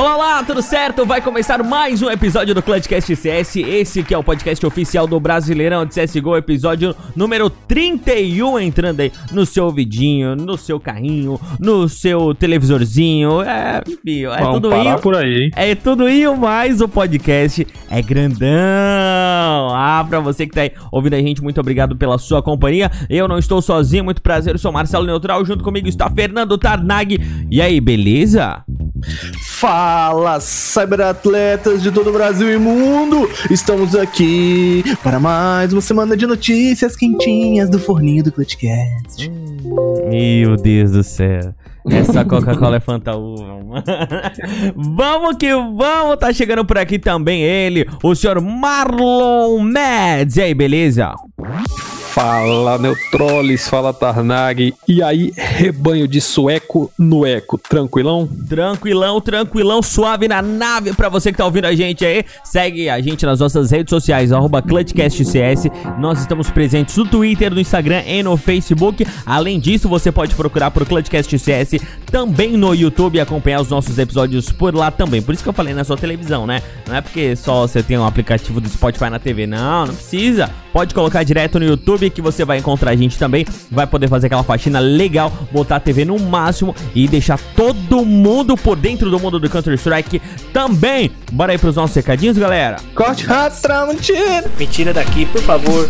Olá, olá, tudo certo? Vai começar mais um episódio do Clutchcast CS. Esse que é o podcast oficial do Brasileirão de CSGO, episódio número 31, entrando aí no seu ouvidinho, no seu carrinho, no seu televisorzinho. É, enfim, é Vamos tudo parar isso. por aí, hein? É tudo isso, mas o podcast é grandão. Ah, pra você que tá aí ouvindo a gente, muito obrigado pela sua companhia. Eu não estou sozinho, muito prazer, eu sou Marcelo Neutral. Junto comigo está Fernando Tarnag. E aí, beleza? Fala, cyberatletas de todo o Brasil e mundo! Estamos aqui para mais uma semana de notícias quentinhas do forninho do Clutchcast. Meu Deus do céu. Essa Coca-Cola é fantaúva. Vamos que vamos, tá chegando por aqui também ele, o senhor Marlon Mads. E aí, beleza? Fala Neutrolis, fala Tarnag. E aí, rebanho de sueco no eco, tranquilão? Tranquilão, tranquilão, suave na nave pra você que tá ouvindo a gente aí. Segue a gente nas nossas redes sociais, ClutchCastCS. Nós estamos presentes no Twitter, no Instagram e no Facebook. Além disso, você pode procurar por ClutchCastCS também no YouTube e acompanhar os nossos episódios por lá também. Por isso que eu falei na sua televisão, né? Não é porque só você tem um aplicativo do Spotify na TV, não, não precisa. Pode colocar direto no YouTube que você vai encontrar a gente também. Vai poder fazer aquela faxina legal, botar a TV no máximo e deixar todo mundo por dentro do mundo do Counter-Strike também. Bora aí pros nossos recadinhos, galera. Corte rato, Tramontina! Me tira daqui, por favor.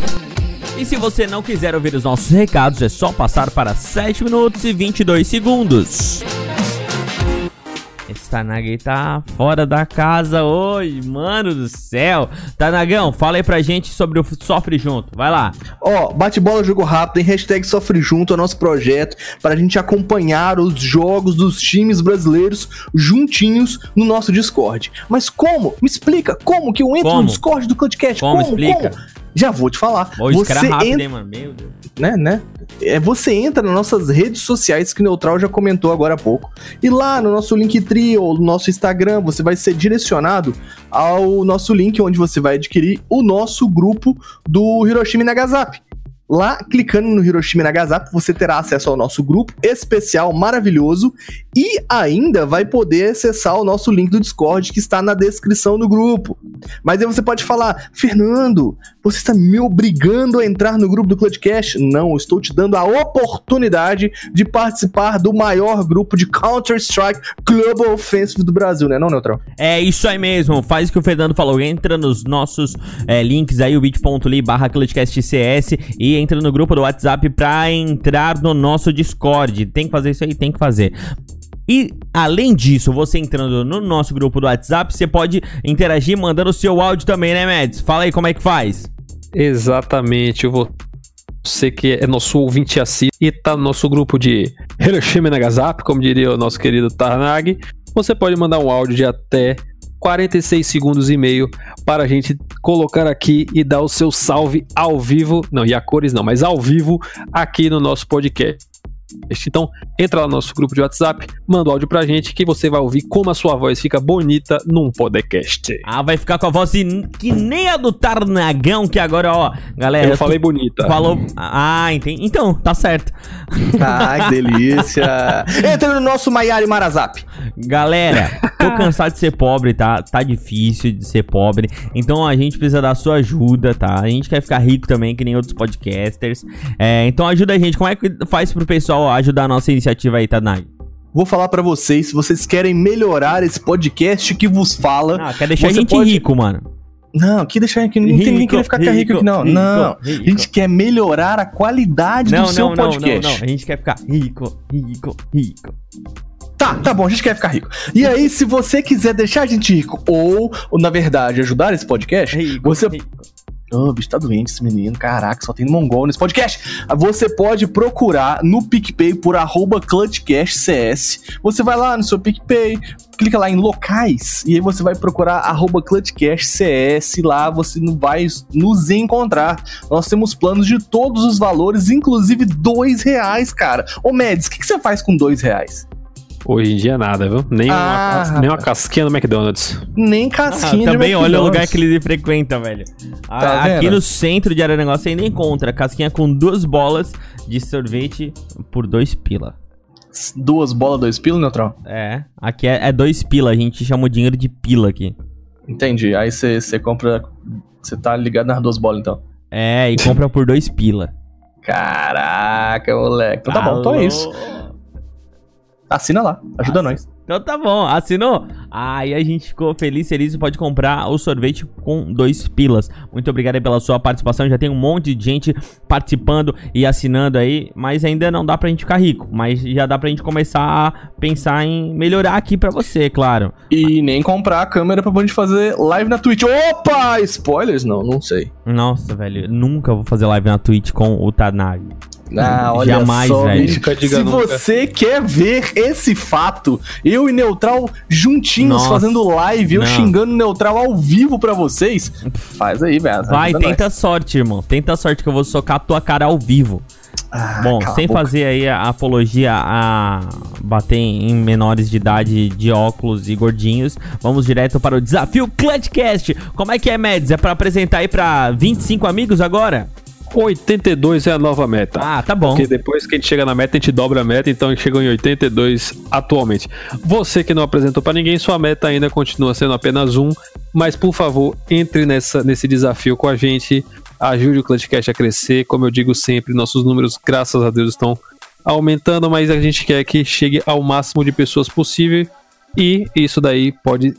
E se você não quiser ouvir os nossos recados, é só passar para 7 minutos e 22 segundos. Esse Tanag tá fora da casa hoje, mano do céu. Tanagão, fala aí pra gente sobre o Sofre Junto, vai lá. Ó, bate-bola, jogo rápido, em hashtag Sofre Junto, é o nosso projeto, para a gente acompanhar os jogos dos times brasileiros juntinhos no nosso Discord. Mas como? Me explica, como que eu entro Como? no Discord do Clutchcast? Como? Explica. Já vou te falar. Hoje esse cara é rápido, entra hein, mano? Meu Deus. né, né? É, você entra nas nossas redes sociais que o Neutral já comentou agora há pouco. E lá no nosso Linktree ou no nosso Instagram, você vai ser direcionado ao nosso link onde você vai adquirir o nosso grupo do Hiroshima Nagasaki. Lá, clicando no Hiroshima Nagasaki, você terá acesso ao nosso grupo especial maravilhoso e ainda vai poder acessar o nosso link do Discord que está na descrição do grupo. Mas aí você pode falar, Fernando, você está me obrigando a entrar no grupo do Clutchcast? Não, eu estou te dando a oportunidade de participar do maior grupo de Counter-Strike Global Offensive do Brasil, né, não, Neutral? É isso aí mesmo, faz o que o Fernando falou, entra nos nossos é, links aí, o bit.ly barra ClutchCastCS e entra no grupo do WhatsApp pra entrar no nosso Discord. Tem que fazer isso aí, tem que fazer. E além disso, você entrando no nosso grupo do WhatsApp, você pode interagir mandando o seu áudio também, né, Mads? Fala aí como é que faz. Exatamente, eu vou. Você que é nosso ouvinte assíduo e tá no nosso grupo de Hiroshima e Nagasaki, como diria o nosso querido Tarnag, você pode mandar um áudio de até 46 segundos e meio para a gente colocar aqui e dar o seu salve ao vivo, não, e a cores não, mas ao vivo aqui no nosso podcast. Então, entra lá no nosso grupo de WhatsApp, manda o áudio pra gente que você vai ouvir como a sua voz fica bonita num podcast. Ah, vai ficar com a voz que nem a do Tarnagão, que agora, ó, galera. Eu falei bonita. Falou. Ah, entendi. Então, tá certo. Ai, que delícia! Entra no nosso Maiara e Marazap. Galera, tô cansado de ser pobre, tá? Tá difícil de ser pobre. Então a gente precisa da sua ajuda, tá? A gente quer ficar rico também, que nem outros podcasters. É, então ajuda a gente. Como é que faz pro pessoal ajudar a nossa iniciativa aí, Tanag? Vou falar pra vocês, se vocês querem melhorar esse podcast que vos fala. Ah, quer deixar a gente pode- rico, mano. Não, que deixar aqui, não tem ninguém Rico, querer ficar rico, rico, aqui, não. rico, não, rico. a gente quer melhorar a qualidade Não, do seu não, não, não, podcast. não. A gente quer ficar rico, rico, rico. Tá, tá bom, a gente quer ficar rico. E aí, se você quiser deixar a gente rico, ou, ou, na verdade, ajudar esse podcast, Rico, você. Ô, bicho, tá doente esse menino. Caraca, só tem mongol nesse podcast. Você pode procurar no PicPay por arroba ClutchCastCS. Você vai lá no seu PicPay, clica lá em locais, e aí você vai procurar arroba ClutchCastCS. Lá você vai nos encontrar. Nós temos planos de todos os valores, inclusive dois reais, cara. Ô, Mads, o que, que você faz com dois reais? Hoje em dia nada, viu? Nem, Ah, uma, nem uma casquinha no McDonald's. Nem Ah, casquinha de também olha o lugar que ele frequenta, velho. A- Tá aqui vendo? no centro de Araranguá você ainda encontra casquinha com duas bolas de sorvete por dois pila. Duas bolas, dois pilos, neutral? É, aqui é, é dois pila, a gente chama o dinheiro de pila aqui. Entendi. Aí você compra. Você tá ligado nas duas bolas, então. É, e compra por dois pila. Caraca, moleque. Então tá bom, então é isso. Assina lá, ajuda nós. Então tá bom, assinou? Aí a gente ficou feliz, feliz e pode comprar o sorvete com dois pilas. Muito obrigado aí pela sua participação. Já tem um monte de gente participando e assinando aí, mas ainda não dá pra gente ficar rico. Mas já dá pra gente começar a pensar em melhorar aqui pra você, claro. E nem comprar a câmera pra gente fazer live na Twitch. Opa! Spoilers? Não, não sei. Nossa, velho, nunca vou fazer live na Twitch com o Tanag. Ah, olha Jamais, só, velho. bicho. Nunca diga Se nunca. você quer ver esse fato, eu e Neutral juntinhos Nossa, fazendo live, eu não. xingando Neutral ao vivo pra vocês, faz aí, velho. Vai, tenta a sorte, irmão. Tenta sorte que eu vou socar a tua cara ao vivo. nós. Ah, Bom, sem fazer aí a apologia a bater em menores de idade de óculos e gordinhos, vamos direto para o desafio Clutchcast. Como é que é, Mads? É pra apresentar aí pra 25 amigos agora? 82 é a nova meta. Ah, tá bom. Porque depois que a gente chega na meta, a gente dobra a meta, então a gente chegou em 82 atualmente. Você que não apresentou pra ninguém, sua meta ainda continua sendo apenas um, mas por favor, entre nessa, nesse desafio com a gente, ajude o Clutchcast a crescer. Como eu digo sempre, nossos números, graças a Deus, estão aumentando, mas a gente quer que chegue ao máximo de pessoas possível e isso daí pode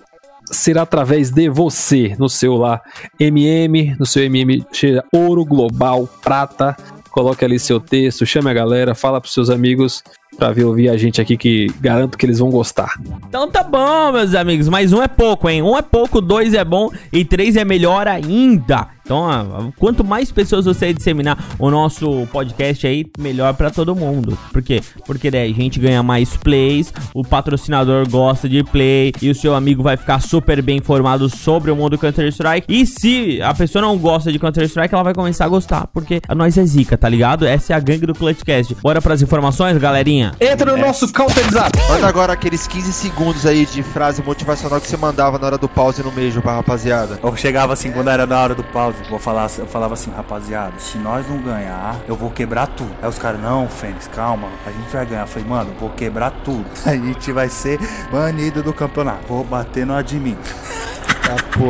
ser através de você no seu lá MM, no seu MM seja ouro, global, prata. Coloque ali seu texto, chame a galera, fala pros seus amigos pra vir ouvir a gente aqui que garanto que eles vão gostar. Então tá bom, meus amigos. Mas um é pouco, hein? Um é pouco, dois é bom e três é melhor ainda. Então, ah, quanto mais pessoas você disseminar o nosso podcast aí, melhor pra todo mundo. Por quê? Porque daí a gente ganha mais plays, o patrocinador gosta de play e o seu amigo vai ficar super bem informado sobre o mundo Counter-Strike. E se a pessoa não gosta de Counter-Strike, ela vai começar a gostar, porque a nós é zica, tá ligado? Essa é a gangue do Clutchcast. Bora pras informações, galerinha? Entra no nosso counter zap. Manda agora aqueles 15 segundos aí de frase motivacional que você mandava na hora do pause no beijo pra rapaziada. Eu chegava assim, quando era na hora do pause, vou falar, eu falava assim, rapaziada, se nós não ganhar, eu vou quebrar tudo. Aí os caras, não, Fênix, calma, a gente vai ganhar. Eu falei, mano, vou quebrar tudo. A gente vai ser banido do campeonato. Vou bater no admin.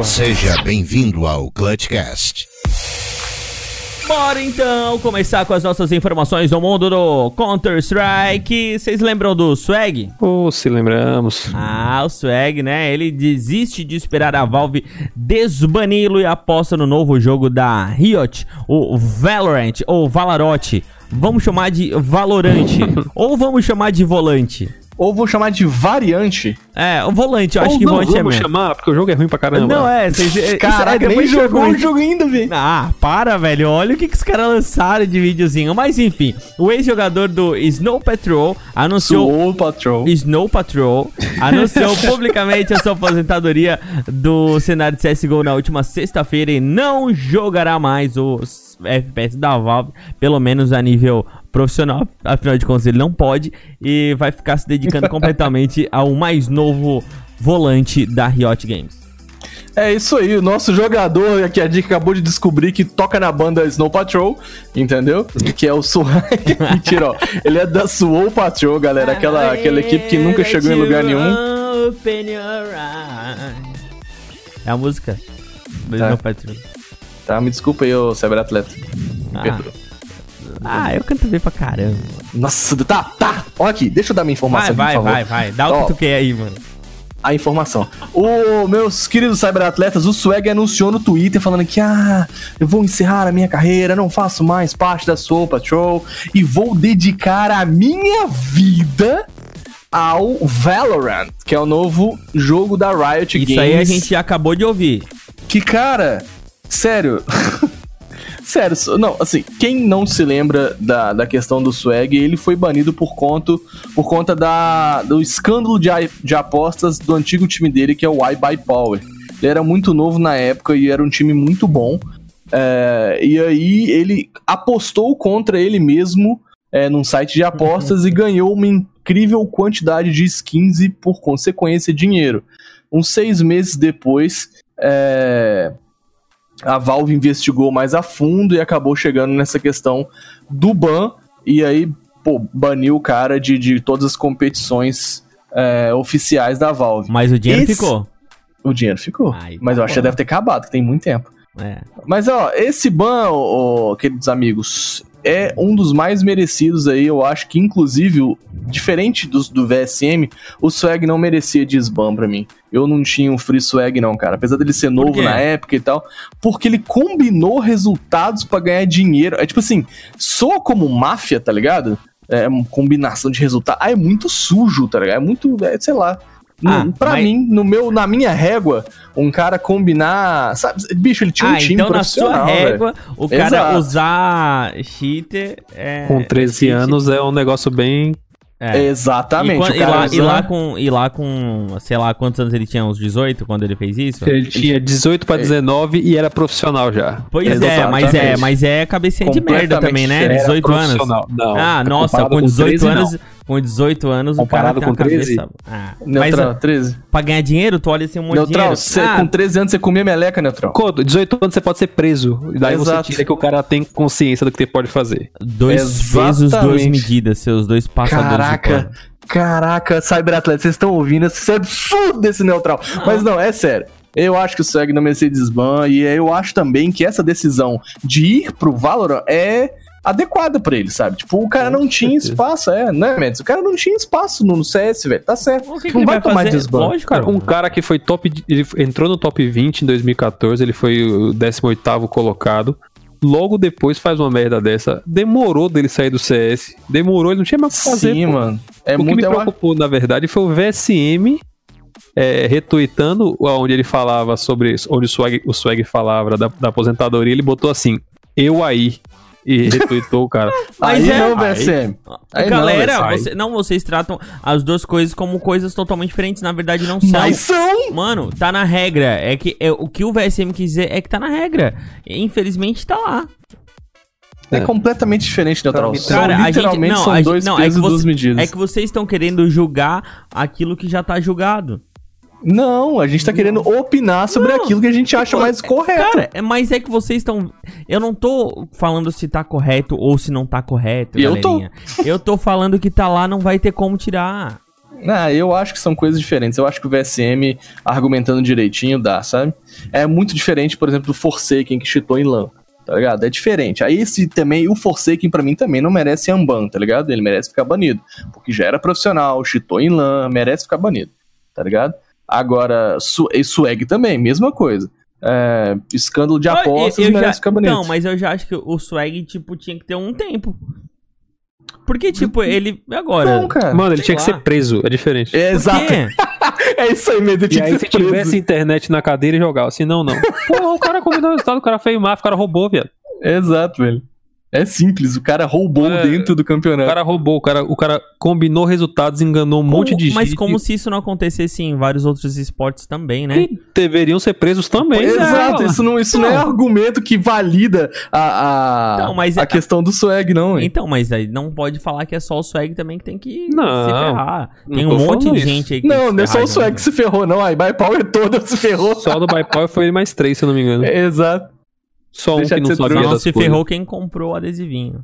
Seja bem-vindo ao Clutchcast. Bora então começar com as nossas informações do mundo do Counter-Strike. Vocês lembram do Swag? Ou se lembramos. Ah, o Swag, né? Ele desiste de esperar a Valve desbani-lo e aposta no novo jogo da Riot, o Valorant ou Valarote. Vamos chamar de Valorante ou vamos chamar de Volante. Ou vou chamar de variante. É, o Volante, eu acho Ou que não Volante é vamos mesmo. chamar, porque o jogo é ruim pra caramba. Não, é, vocês... isso- Caraca, é, nem jogou o jogo ainda, velho. Ah, para, velho. Olha o que, que os caras lançaram de videozinho. Mas enfim, o ex-jogador do Snow Patrol anunciou. Soul Patrol. Snow Patrol anunciou publicamente a sua aposentadoria do cenário de CSGO na última sexta-feira e não jogará mais os FPS da Valve, pelo menos a nível profissional. Afinal de contas, ele não pode e vai ficar se dedicando completamente ao mais novo volante da Riot Games. É isso aí, o nosso jogador que a Dick acabou de descobrir que toca na banda Snow Patrol, entendeu? Que é o Soul. Mentira, ó. Ele é da Soul Patrol, galera. Aquela, aquela equipe que nunca chegou em lugar nenhum. É a música do Tá. Snow Patrol. Tá, me desculpa aí, ô cyberatleta. Me Ah. perdoa. Ah, eu canto bem pra caramba. Nossa, tá, tá. Ó aqui, deixa eu dar minha informação Vai, aqui, vai, vai, vai. Dá o que tu quer aí, mano. a informação. O meus queridos cyberatletas, o Swag anunciou no Twitter falando que ah, eu vou encerrar a minha carreira, não faço mais parte da Soul Patrol e vou dedicar a minha vida ao Valorant, que é o novo jogo da Riot Isso Games. aí a gente acabou de ouvir. Que cara, sério. Sério, não, assim, quem não se lembra da, da questão do swag, ele foi banido por conta, por conta da, do escândalo de, de apostas do antigo time dele, que é o I Buy Power. Ele era muito novo na época e era um time muito bom. É, e aí ele apostou contra ele mesmo é, num site de apostas e ganhou uma incrível quantidade de skins e, por consequência, dinheiro. Uns seis meses depois, é, a Valve investigou mais a fundo e acabou chegando nessa questão do ban, e aí, pô, baniu o cara de, de todas as competições é, oficiais da Valve. Mas o dinheiro Esse- ficou. O dinheiro ficou. Ai, mas tá eu acho que deve ter acabado, que tem muito tempo. É. Mas, ó, esse ban, ó, queridos amigos, é um dos mais merecidos aí. Eu acho que, inclusive, o- diferente dos, do VSM, o Swag não merecia desban pra mim. Eu não tinha um Free Swag, não, cara. Apesar dele ser novo na época e tal. Porque ele combinou resultados pra ganhar dinheiro. É tipo assim, soa como máfia, tá ligado? É uma combinação de resultados. Ah, é muito sujo, tá ligado? É muito, é, sei lá. Ah, pra mas- mim, no meu, na minha régua, um cara combinar. Sabe, bicho, ele tinha um Ah, time então na sua profissional, régua, o cara Exato. usar cheater é. Com 13 cheat. anos é um negócio bem. É. Exatamente. E, quan- o e lá, e usa- lá com, e lá com, sei lá, quantos anos ele tinha? Uns 18 quando ele fez isso? Ele tinha 18 pra 19 e era profissional já. Pois é, mas é, mas é cabecinha de merda também, né? diferente. Era 18 anos. profissional. Não. Ah, nossa, com 18 13, anos, não. Com 18 anos o cara Comparado tem uma com 13? cabeça... Ah, mas Neutral, 13. pra ganhar dinheiro, tu olha assim um monte Neutral, de dinheiro. com 13 anos você comia meleca, Neutral. Com 18 anos você pode ser preso. E daí Exato. você tira que o cara tem consciência do que ele pode fazer. Ah, dois Exatamente. pesos, duas medidas, seus dois passadores de Caraca, caraca, Cyberatleta, vocês estão ouvindo? Isso é absurdo esse Neutral. Mas não, é sério. Eu acho que o Swag não merecia desban e eu acho também que essa decisão de ir pro Valorant é adequada pra ele, sabe? Tipo, o cara não tinha espaço, é, né, Mendes? O cara não tinha espaço no CS, velho. Tá certo. O que, que não vai, vai tomar fazer? desban. Lógico, Cara, um cara que foi top. Ele entrou no top 20 em 2014, ele foi o 18 colocado. Logo depois faz uma merda dessa. Demorou dele sair do CS. Demorou, ele não tinha mais o que fazer. Sim, pô. mano. É o que muito me é uma- preocupou, na verdade, foi o VSM é, retweetando onde ele falava sobre. Onde o Swag, o Swag falava da, da aposentadoria, ele botou assim: Eu aí. E retweetou o cara. Mas Aí é- não, VSM. Aí Galera, não, você- não, vocês tratam as duas coisas como coisas totalmente diferentes. Na verdade, não são. Mas são! Mano, tá na regra. É que é, o que o VSM quis dizer é que tá na regra. Infelizmente tá lá. É, É. completamente diferente, Neutral. São, Cara, a gente- literalmente não, são a gente- dois não, é que pesos e você- duas medidas. É que vocês estão querendo julgar aquilo que já tá julgado. Não, a gente tá querendo opinar sobre Não. aquilo que a gente acha Pô, mais correto. Cara, é- mas é que vocês estão. Eu não tô falando se tá correto ou se não tá correto. Eu tô. galerinha. Eu tô falando que tá lá, não vai ter como tirar. Ah, eu acho que são coisas diferentes. Eu acho que o VSM, argumentando direitinho, dá, sabe? É muito diferente, por exemplo, do Forsaken que cheatou em LAN, tá ligado? É diferente. Aí esse também, o Forsaken pra mim também não merece Amban, tá ligado? Ele merece ficar banido. Porque já era profissional, cheatou em LAN, merece ficar banido, tá ligado? Agora, Su e Swag também, mesma coisa. É, escândalo de apostas Eu- eu merece já-. Não, mas eu já acho que o swag, tipo, tinha que ter um tempo. Porque, tipo, ele. Agora. Não, cara. Mano, ele sei tinha que lá. ser preso, é diferente. É, exato. É isso aí mesmo. ele E tinha aí, que se ser preso. tivesse internet na cadeira, ele jogava. Assim, não, não. Pô, o cara combinou o resultado, o cara máfia, o cara roubou, viado. Exato, velho. É simples, o cara roubou É, dentro do O campeonato. cara roubou, o cara, o cara combinou resultados, enganou um Como- monte de gente. Mas como se isso não acontecesse em vários outros esportes também, né? E deveriam ser presos também. Exato, né? isso não, isso não. é Não. argumento que valida a, a, Não, mas a é- questão do swag, não, hein? Então, mas aí não pode falar que é só o swag também que tem que Não, se ferrar. não Tem um monte de isso. gente aí que Não, tem não é só o swag né? que se ferrou, não. A My Power toda se ferrou. Só do Bypower foi ele mais três, se eu não me engano. É, Exato. Só um que não sabia. Não, se coisas. ferrou quem comprou o adesivinho.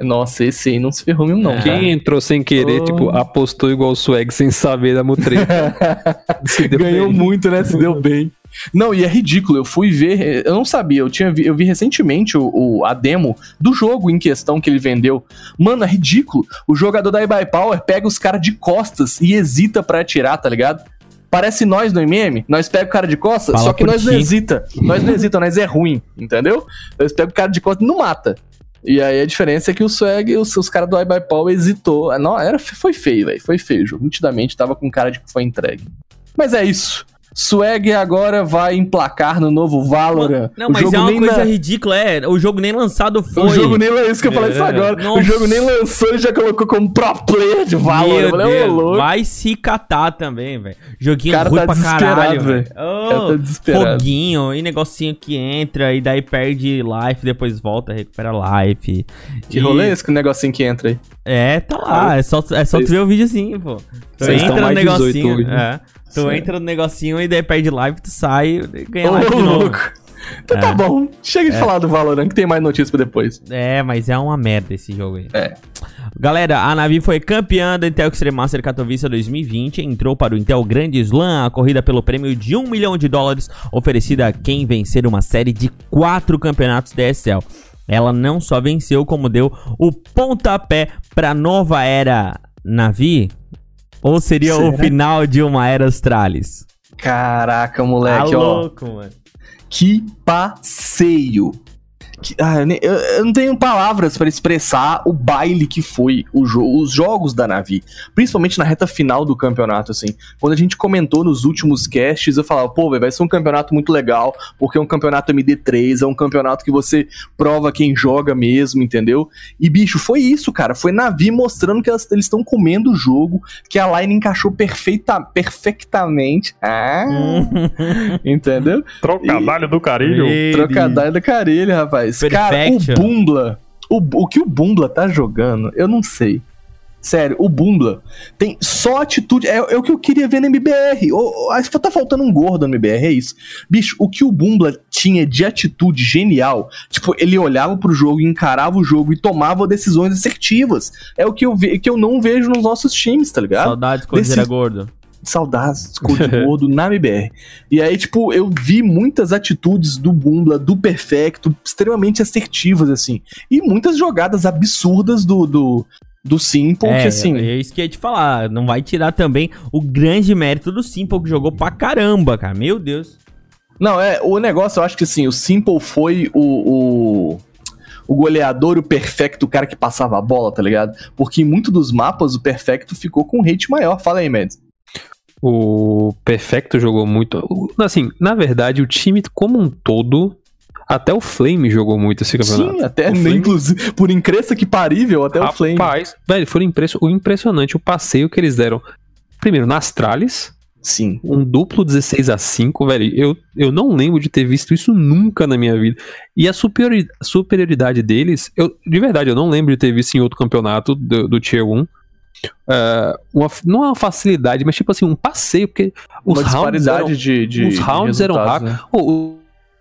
Nossa, esse aí não se ferrou mesmo, não. É. Quem entrou sem querer, Oh. tipo, apostou igual o Swag sem saber da mutreta. Ganhou bem. muito, né? Se deu bem. Não, e é ridículo. Eu fui ver. Eu não sabia. Eu, tinha vi, eu vi recentemente o, o- a demo do jogo em questão que ele vendeu. Mano, é ridículo. O jogador da eBay Power pega os caras de costas e hesita pra atirar, tá ligado? Parece nós no MM. Nós pega o cara de costas, Fala só que nós não hesita. Nós não hesita, nós é ruim, entendeu? Nós pega o cara de costas e não mata. E aí a diferença é que o Swag, os, os caras do iBuy Paul hesitou. Ah, Não, era, foi feio, velho. Foi feio. Nitidamente tava com cara de que foi entregue. Mas é isso. Swag agora vai emplacar no novo Valorant. Não, mas é uma coisa ridícula, é. O jogo nem lançado foi. O jogo nem é isso que eu falei isso agora. Nossa. O jogo nem lançou e já colocou como pro player de Valorant. Meu Eu falei, Deus, vai se catar também, velho. Joguinho O cara ruim tá pra caralho, velho. O cara tá foguinho e negocinho que entra e daí perde life, depois volta, recupera life. Que E- rolê é esse que negocinho que entra aí? É, tá lá. É só, é só tu ver o vídeo assim, pô. Vocês entra no 18 negocinho. hoje, né? É. Tu Certo. entra no negocinho e daí perde live, tu sai e ganha Ô, live de novo. louco. Então tá É. bom. Chega de falar do Valorant que tem mais notícias pra depois. É, mas é uma merda esse jogo aí. É. Galera, a Navi foi campeã da Intel Extreme Master Katowice 2020 e entrou para o Intel Grand Slam, a corrida pelo prêmio de 1 milhão de dólares oferecida a quem vencer uma série de quatro campeonatos DSL. Ela não só venceu, como deu o pontapé para nova era Navi, ou seria o Será? final de uma era Astralis. Caraca, Tá moleque, ó. louco, mano. Que passeio. Que- ah, eu, nem- eu- eu não tenho palavras pra expressar o baile que foi jo- os jogos da Navi, principalmente na reta final do campeonato, assim. Quando a gente comentou nos últimos casts, eu falava, pô, véi, vai ser um campeonato muito legal, porque é um campeonato MD3, é um campeonato que você prova quem joga mesmo, entendeu? E, bicho, foi isso, cara. Foi Navi mostrando que elas- eles estão comendo o jogo, que a line encaixou perfeita, perfeitamente. Ah, entendeu? Trocadalho do carilho. Trocadilho da carilha, rapaz. Cara, Perfection. o Bumbla, o, o que o Bumbla tá jogando, eu não sei. Sério, o Bumbla tem só atitude. É, é o que eu queria ver no MBR. Ou, ou, tá faltando um gordo no MBR, é isso. Bicho, o que o Bumbla tinha de atitude genial, tipo, ele olhava pro jogo, encarava o jogo e tomava decisões assertivas. É o que eu, ve que eu não vejo nos nossos times, tá ligado? Saudades quando Desse- era gordo. Saudades Code Gordo na MBR. E aí, tipo, eu vi muitas atitudes do Bumbla, do Perfecto, extremamente assertivas, assim. E muitas jogadas absurdas do, do, do Simple, que assim. É isso que eu ia te falar. Não vai tirar também o grande mérito do Simple, que jogou pra caramba, cara. Meu Deus. Não, é, o negócio, eu acho que assim, o Simple foi o. o... O goleador, o perfecto, o cara que passava a bola, tá ligado? Porque em muitos dos mapas o perfecto ficou com um hate maior. Fala aí, Mads. O Perfecto jogou muito. Assim, na verdade, o time como um todo, até o Flame jogou muito esse campeonato. Sim, até Flame- inclusive, por incresça que parível, até o Flame. Rapaz, velho, foi impresso- o impressionante o passeio que eles deram. Primeiro, nas Astralis, Sim. um duplo 16 a 5, velho. Eu, eu não lembro de ter visto isso nunca na minha vida. E a superiori- superioridade deles, eu, de verdade, eu não lembro de ter visto em outro campeonato do, do Tier 1. É, uma, não é uma facilidade, mas tipo assim, um passeio, porque os Uma rounds eram, de, de. os rounds eram rápidos. Pô, o-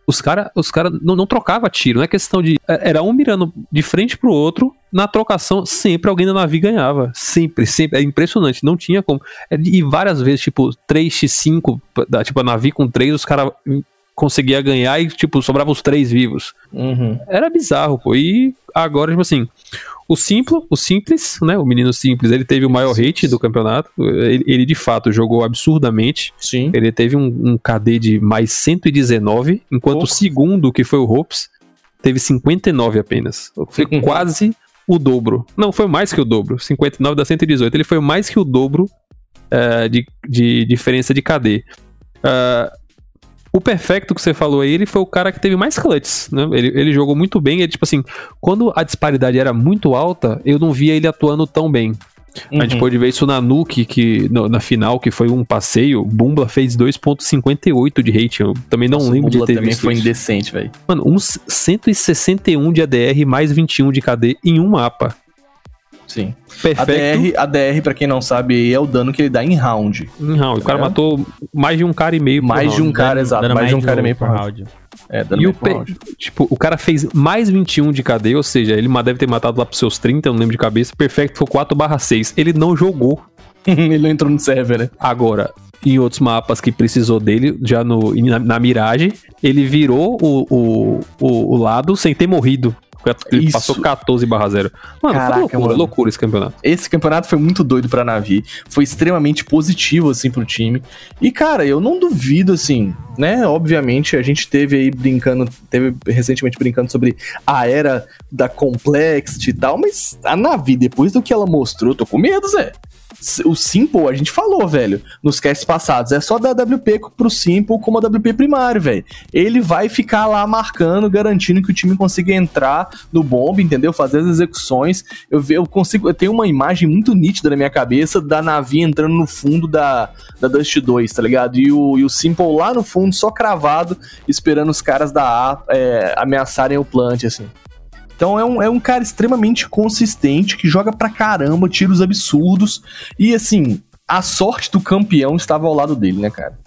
os caras os cara não, não trocava tiro, não é questão de. é- Era um mirando de frente pro outro, na trocação, sempre alguém da navio ganhava. Sempre, sempre. É impressionante, não tinha como. É, E várias vezes, tipo, 3x5, da- tipo, a navio com 3, os caras conseguia ganhar e, tipo, sobrava os três vivos. Uhum. Era bizarro, pô. E agora, tipo assim, o Simplo, o Simples, né? O menino Simples, ele teve o maior rate do campeonato. Ele, ele, de fato jogou absurdamente. Sim. Ele teve um, um KD de mais 119, enquanto o segundo, que foi o Hopes, teve 59 apenas. Foi Uhum. quase o dobro. Não, foi mais que o dobro. 59 dá 118. Ele foi mais que o dobro eh, de, de diferença de KD. Ah, o perfecto que você falou aí, ele foi o cara que teve mais clutches, né? Ele, ele jogou muito bem. Ele, tipo assim, quando a disparidade era muito alta, eu não via ele atuando tão bem. A gente Uhum. pôde ver isso na Nuke, que, no- na final, que foi um passeio. Bumbla fez 2.58 de rate. Eu também não Nossa, lembro o de ter também visto foi isso. indecente, velho. Mano, uns 161 de ADR mais 21 de KD em um mapa. Sim. Perfeito. ADR, ADR, pra quem não sabe, é o dano que ele dá em round. Em round. O cara É. matou mais de um cara e meio por Mais de um round. cara, exato. Dando Mais de um cara e meio por round. round. É, dano E o pe- round. tipo, o cara fez mais 21 de KD, ou seja, ele deve ter matado lá pros seus 30, eu não lembro de cabeça. Perfeito foi 4/6. Ele não jogou ele não entrou no server, né? Agora, em outros mapas que precisou dele, já no, na, na Mirage, ele virou o, o, o, o lado sem ter morrido. Ele passou 14 barra 0. Mano, Caraca, foi loucura, mano. loucura esse campeonato. Esse campeonato foi muito doido pra Navi. Foi extremamente positivo, assim, pro time. E, cara, eu não duvido, assim, né? Obviamente, a gente teve aí brincando, teve recentemente brincando sobre a era da Complexity e tal, mas a Navi, depois do que ela mostrou, tô com medo, Zé. O Simple, a gente falou, velho, nos casts passados, é só dar WP pro Simple como a WP primário, velho. Ele vai ficar lá marcando, garantindo que o time consiga entrar no bomb, entendeu? Fazer as execuções. Eu, eu consigo, eu tenho uma imagem muito nítida na minha cabeça da Navi entrando no fundo da, da Dust 2, tá ligado? E o, e o Simple lá no fundo, só cravado, esperando os caras da A é, ameaçarem o plant, assim. Então é um, é um cara extremamente consistente, que joga pra caramba, tiros absurdos. E assim, a sorte do campeão estava ao lado dele, né, cara?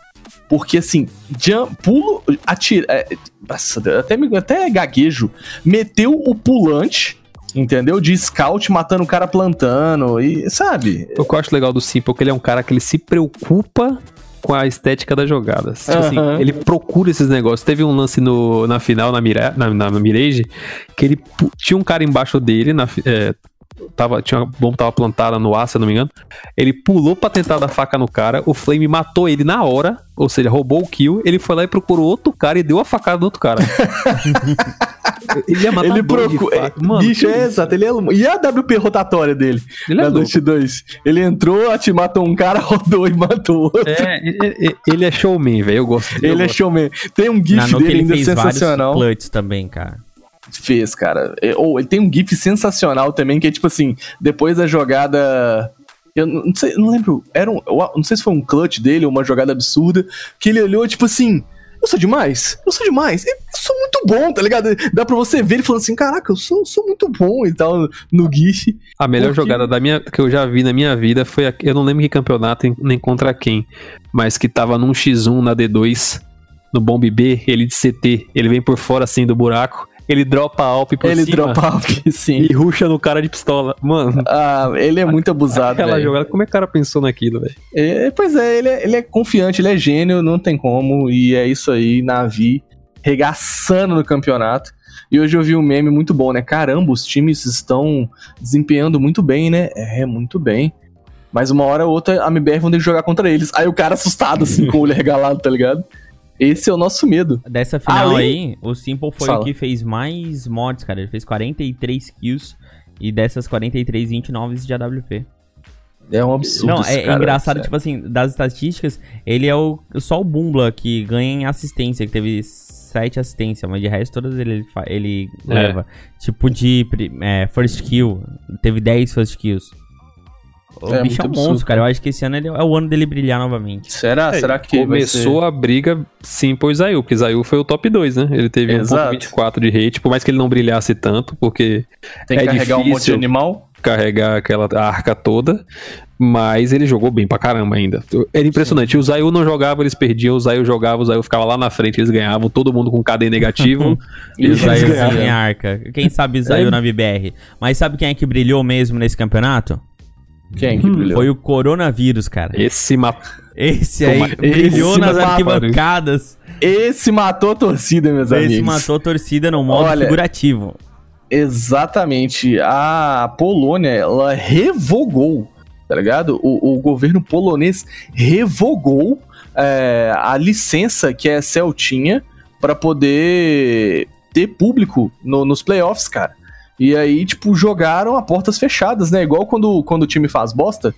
Porque assim, jump, pulo, atira. É, nossa, até, até gaguejo. Meteu o pulante, entendeu? De scout matando o cara plantando. E sabe? O que eu acho legal do Simple é que ele é um cara que ele se preocupa com a estética das jogadas. Tipo assim, ele procura esses negócios. Teve um lance no, na final, na, Mira, na, na, na Mirage, que ele tinha um cara embaixo dele, na, é, tava, tinha uma bomba tava plantada no ar, se eu não me engano. Ele pulou pra tentar dar faca no cara, o Flame matou ele na hora, ou seja, roubou o kill. Ele foi lá e procurou outro cara e deu a facada no outro cara. ele ia matar Ele procura. Bicho, é exato. Ele é, e a WP rotatória dele? Ele é. Dust 2. Ele entrou, ati- matou um cara, rodou e matou outro. É, ele- ele é showman, velho. Eu gosto dele. Ele é showman. Tem um gif dele ele ainda fez sensacional. vários também, cara. Fez, cara. É, Ou ele tem um gif sensacional também, que é tipo assim, depois da jogada. Eu não sei, não lembro. Era um, não sei se foi um clutch dele ou uma jogada absurda. Que ele olhou, tipo assim. Eu sou demais, eu sou demais, eu sou muito bom, tá ligado? Dá pra você ver ele falando assim: caraca, eu sou, sou muito bom e tal, no GIF. A melhor Porque- jogada da minha, que eu já vi na minha vida foi. a- Eu não lembro que campeonato nem contra quem, mas que tava num X1 na D2, no Bomb B, ele de CT, ele vem por fora assim do buraco, ele dropa a Alp por ele cima dropava, sim. e ruxa no cara de pistola. Mano, Ah, ele é muito abusado, aquela velho. jogada, como é que o cara pensou naquilo, velho? É, pois é ele, é, ele é confiante, ele é gênio, não tem como. E é isso aí, Navi regaçando no campeonato. E hoje eu vi um meme muito bom, né? Caramba, os times estão desempenhando muito bem, né? É, muito bem. Mas uma hora ou outra a MBR vão ter que jogar contra eles. Aí o cara assustado, assim, com o olho regalado, tá ligado? Esse é o nosso medo. Dessa final Além- aí, o Simple foi Fala. o que fez mais mods, cara. Ele fez 43 kills e dessas 43, 29 de AWP. É um absurdo. Não, é, é cara, engraçado, sério. tipo assim, das estatísticas, ele é o só o Bumbla que ganha em assistência, que teve 7 assistências, mas de resto todas ele, ele É. leva. Tipo de é, first kill, teve 10 first kills. O É, bicho é um muito monstro, absurdo, cara. Eu acho que esse ano ele- é o ano dele brilhar novamente. Será? Será que Começou ser- a briga sim por Isaú, porque Isaú foi o top 2, né? Ele teve Exato. 1.24 de rate, por mais que ele não brilhasse tanto, porque tem que é carregar um monte de difícil. animal? carregar aquela arca toda, mas ele jogou bem pra caramba ainda. Era impressionante. O Zayu não jogava, eles perdiam, o Zayu jogava, o Zayu ficava lá na frente, eles ganhavam, todo mundo com KD negativo. E o eles Zayu ganhavam. em arca. Quem sabe Zayu É. na VBR. Mas sabe quem é que brilhou mesmo nesse campeonato? Quem que brilhou? Foi o coronavírus, cara. Esse matou. Esse aí Toma- brilhou esse nas matou, arquibancadas. Esse matou a torcida, meus Esse amigos. matou a torcida no modo Olha, figurativo. Exatamente. A Polônia, ela revogou, tá ligado? O, o governo polonês revogou é, a licença que a Excel tinha pra poder ter público no- nos playoffs, cara. E aí, tipo, jogaram a portas fechadas, né? Igual quando, quando o time faz bosta.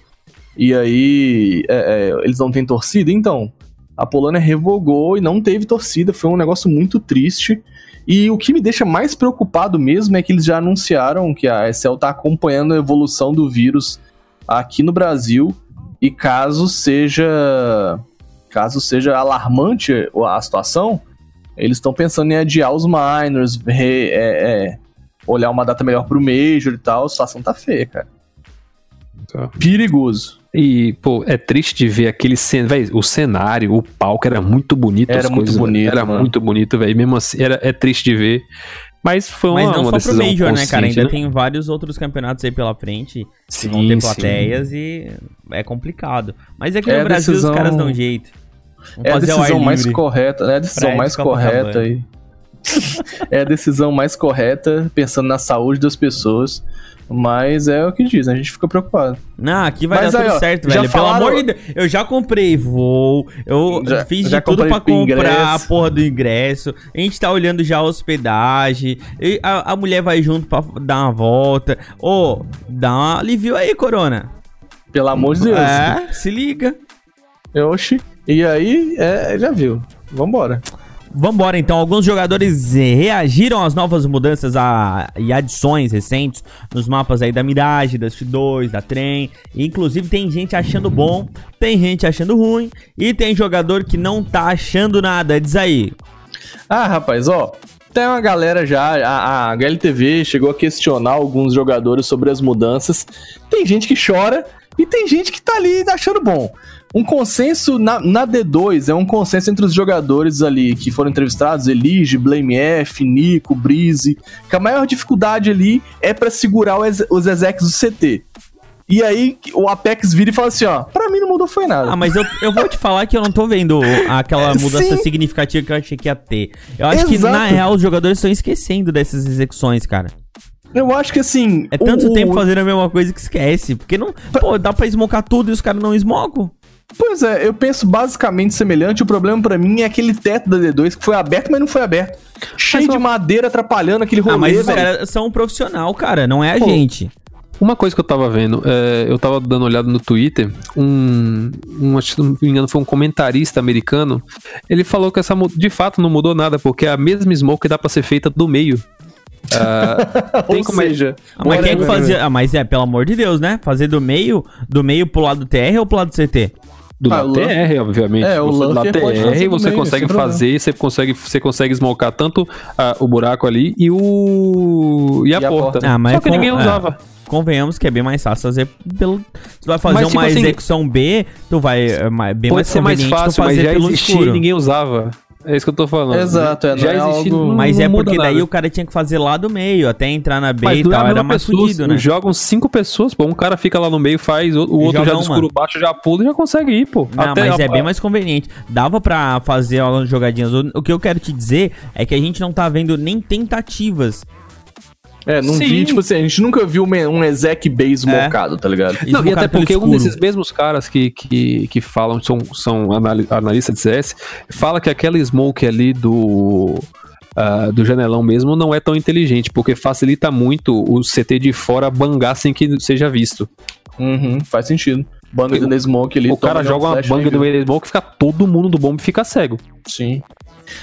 E aí é, é, eles não têm torcida. Então, a Polônia revogou e não teve torcida. Foi um negócio muito triste. E o que me deixa mais preocupado mesmo é que eles já anunciaram que a Excel tá acompanhando a evolução do vírus aqui no Brasil. E caso seja. Caso seja alarmante a situação, eles estão pensando em adiar os minors, re- é, é, olhar uma data melhor pro Major e tal. A situação tá feia, cara. Tá. Perigoso. E, pô, é triste de ver aquele cen... véi, o cenário, o palco era muito bonito. Era as muito coisas, bonito, Era mano. muito bonito, velho. Mesmo assim, era, é triste de ver. Mas foi uma, Mas não uma só pro decisão Major, né, cara? Ainda né? tem vários outros campeonatos aí pela frente que vão Sim, ter sim. plateias e é complicado. Mas aqui É no Brasil decisão- os caras dão jeito. Vão É a decisão mais correta, é a decisão mais correta aí. É a decisão mais correta, pensando na saúde das pessoas. Mas é o que diz, a gente fica preocupado. Não, aqui vai Mas dar aí, tudo ó, certo, velho. falaram- Pelo amor de Deus. Eu já comprei voo, eu Já- fiz já de tudo comprei pra comprar ingresso. a porra do ingresso. A gente tá olhando já a hospedagem. E a, a mulher vai junto pra dar uma volta. Ô, dá um alívio aí, Corona. Pelo amor de Deus. É, se liga. Oxi. E aí, é, já viu. Vambora. Vambora, então. Alguns jogadores eh, reagiram às novas mudanças a- e adições recentes nos mapas aí da Mirage, da Dust2, da Trem. Inclusive, tem gente achando bom, tem gente achando ruim e tem jogador que não tá achando nada. Diz aí. Ah, rapaz, ó. Tem uma galera já, a, a HLTV chegou a questionar alguns jogadores sobre as mudanças. Tem gente que chora e tem gente que tá ali achando bom. Um consenso na, na D2 é um consenso entre os jogadores ali que foram entrevistados, Elige, Blame F, Nico, Breeze, que a maior dificuldade ali é pra segurar os execs do CT. E aí o Apex vira e fala assim, ó, pra mim não mudou foi nada. Ah, mas eu, eu vou te falar que eu não tô vendo aquela mudança Sim. significativa que eu achei que ia ter. Eu acho que, na Exato. real, os jogadores estão esquecendo dessas execuções, cara. Eu acho que assim... É tanto o- tempo o- fazendo a mesma coisa que esquece. Porque não. Pô, dá pra esmocar tudo e os caras não esmocam. Pois é, eu penso basicamente semelhante. O problema pra mim é aquele teto da D2 que foi aberto, mas não foi aberto. Cheio Mas, de madeira atrapalhando aquele rolê, ah, mas os caras são um profissional, cara. Não é a Pô, gente. Uma coisa que eu tava vendo, é, eu tava dando uma olhada no Twitter, um, um, acho que se não me engano foi um comentarista americano, ele falou que essa de fato não mudou nada, porque é a mesma smoke dá pra ser feita do meio. Ah, tem Ou como é- seja, Ah, mas quem é que fazia. Ah, mas é, pelo amor de Deus, né? Fazer do meio, do meio pro lado do TR ou pro lado do CT? Do Ah, TR, obviamente. É, o Você- pode fazer TR você meio, consegue fazer, você consegue, você consegue smocar tanto o buraco ali e o e a, E a porta. porta. Ah, mas Só que com- ninguém é. usava. Convenhamos que é bem mais fácil fazer pelo. Tu vai fazer Mas, tipo uma assim, execução B, tu vai. É bem Pode mais ser mais fácil, mas fazer já pelo existia escuro. e ninguém usava. É isso que eu tô falando. Exato, é, não já é existia, algo- Mas não é porque daí nada. o cara tinha que fazer lá do meio, até entrar na B Mas e não é tal, era mais fudido, né? Jogam cinco pessoas, pô. Um cara fica lá no meio, faz, o, o outro já uma. escuro baixo já pula e já consegue ir, pô. Não, Até mas a- é bem mais conveniente. Dava pra fazer algumas jogadinhas. O, o que eu quero te dizer é que a gente não tá vendo nem tentativas. É, não Sim. vi, tipo assim, a gente nunca viu um, um exec base É. mocado, tá ligado? Não, e até porque um desses mesmos caras que, que, que falam, são, são anali- analistas de CS, fala que aquela smoke ali do. ah, do janelão mesmo não é tão inteligente, porque facilita muito o CT de fora bangar sem que seja visto. Uhum, faz sentido. Banga O- da Smoke ali. o cara joga uma banga viu. meio da smoke, fica todo mundo do bomb e fica cego. Sim.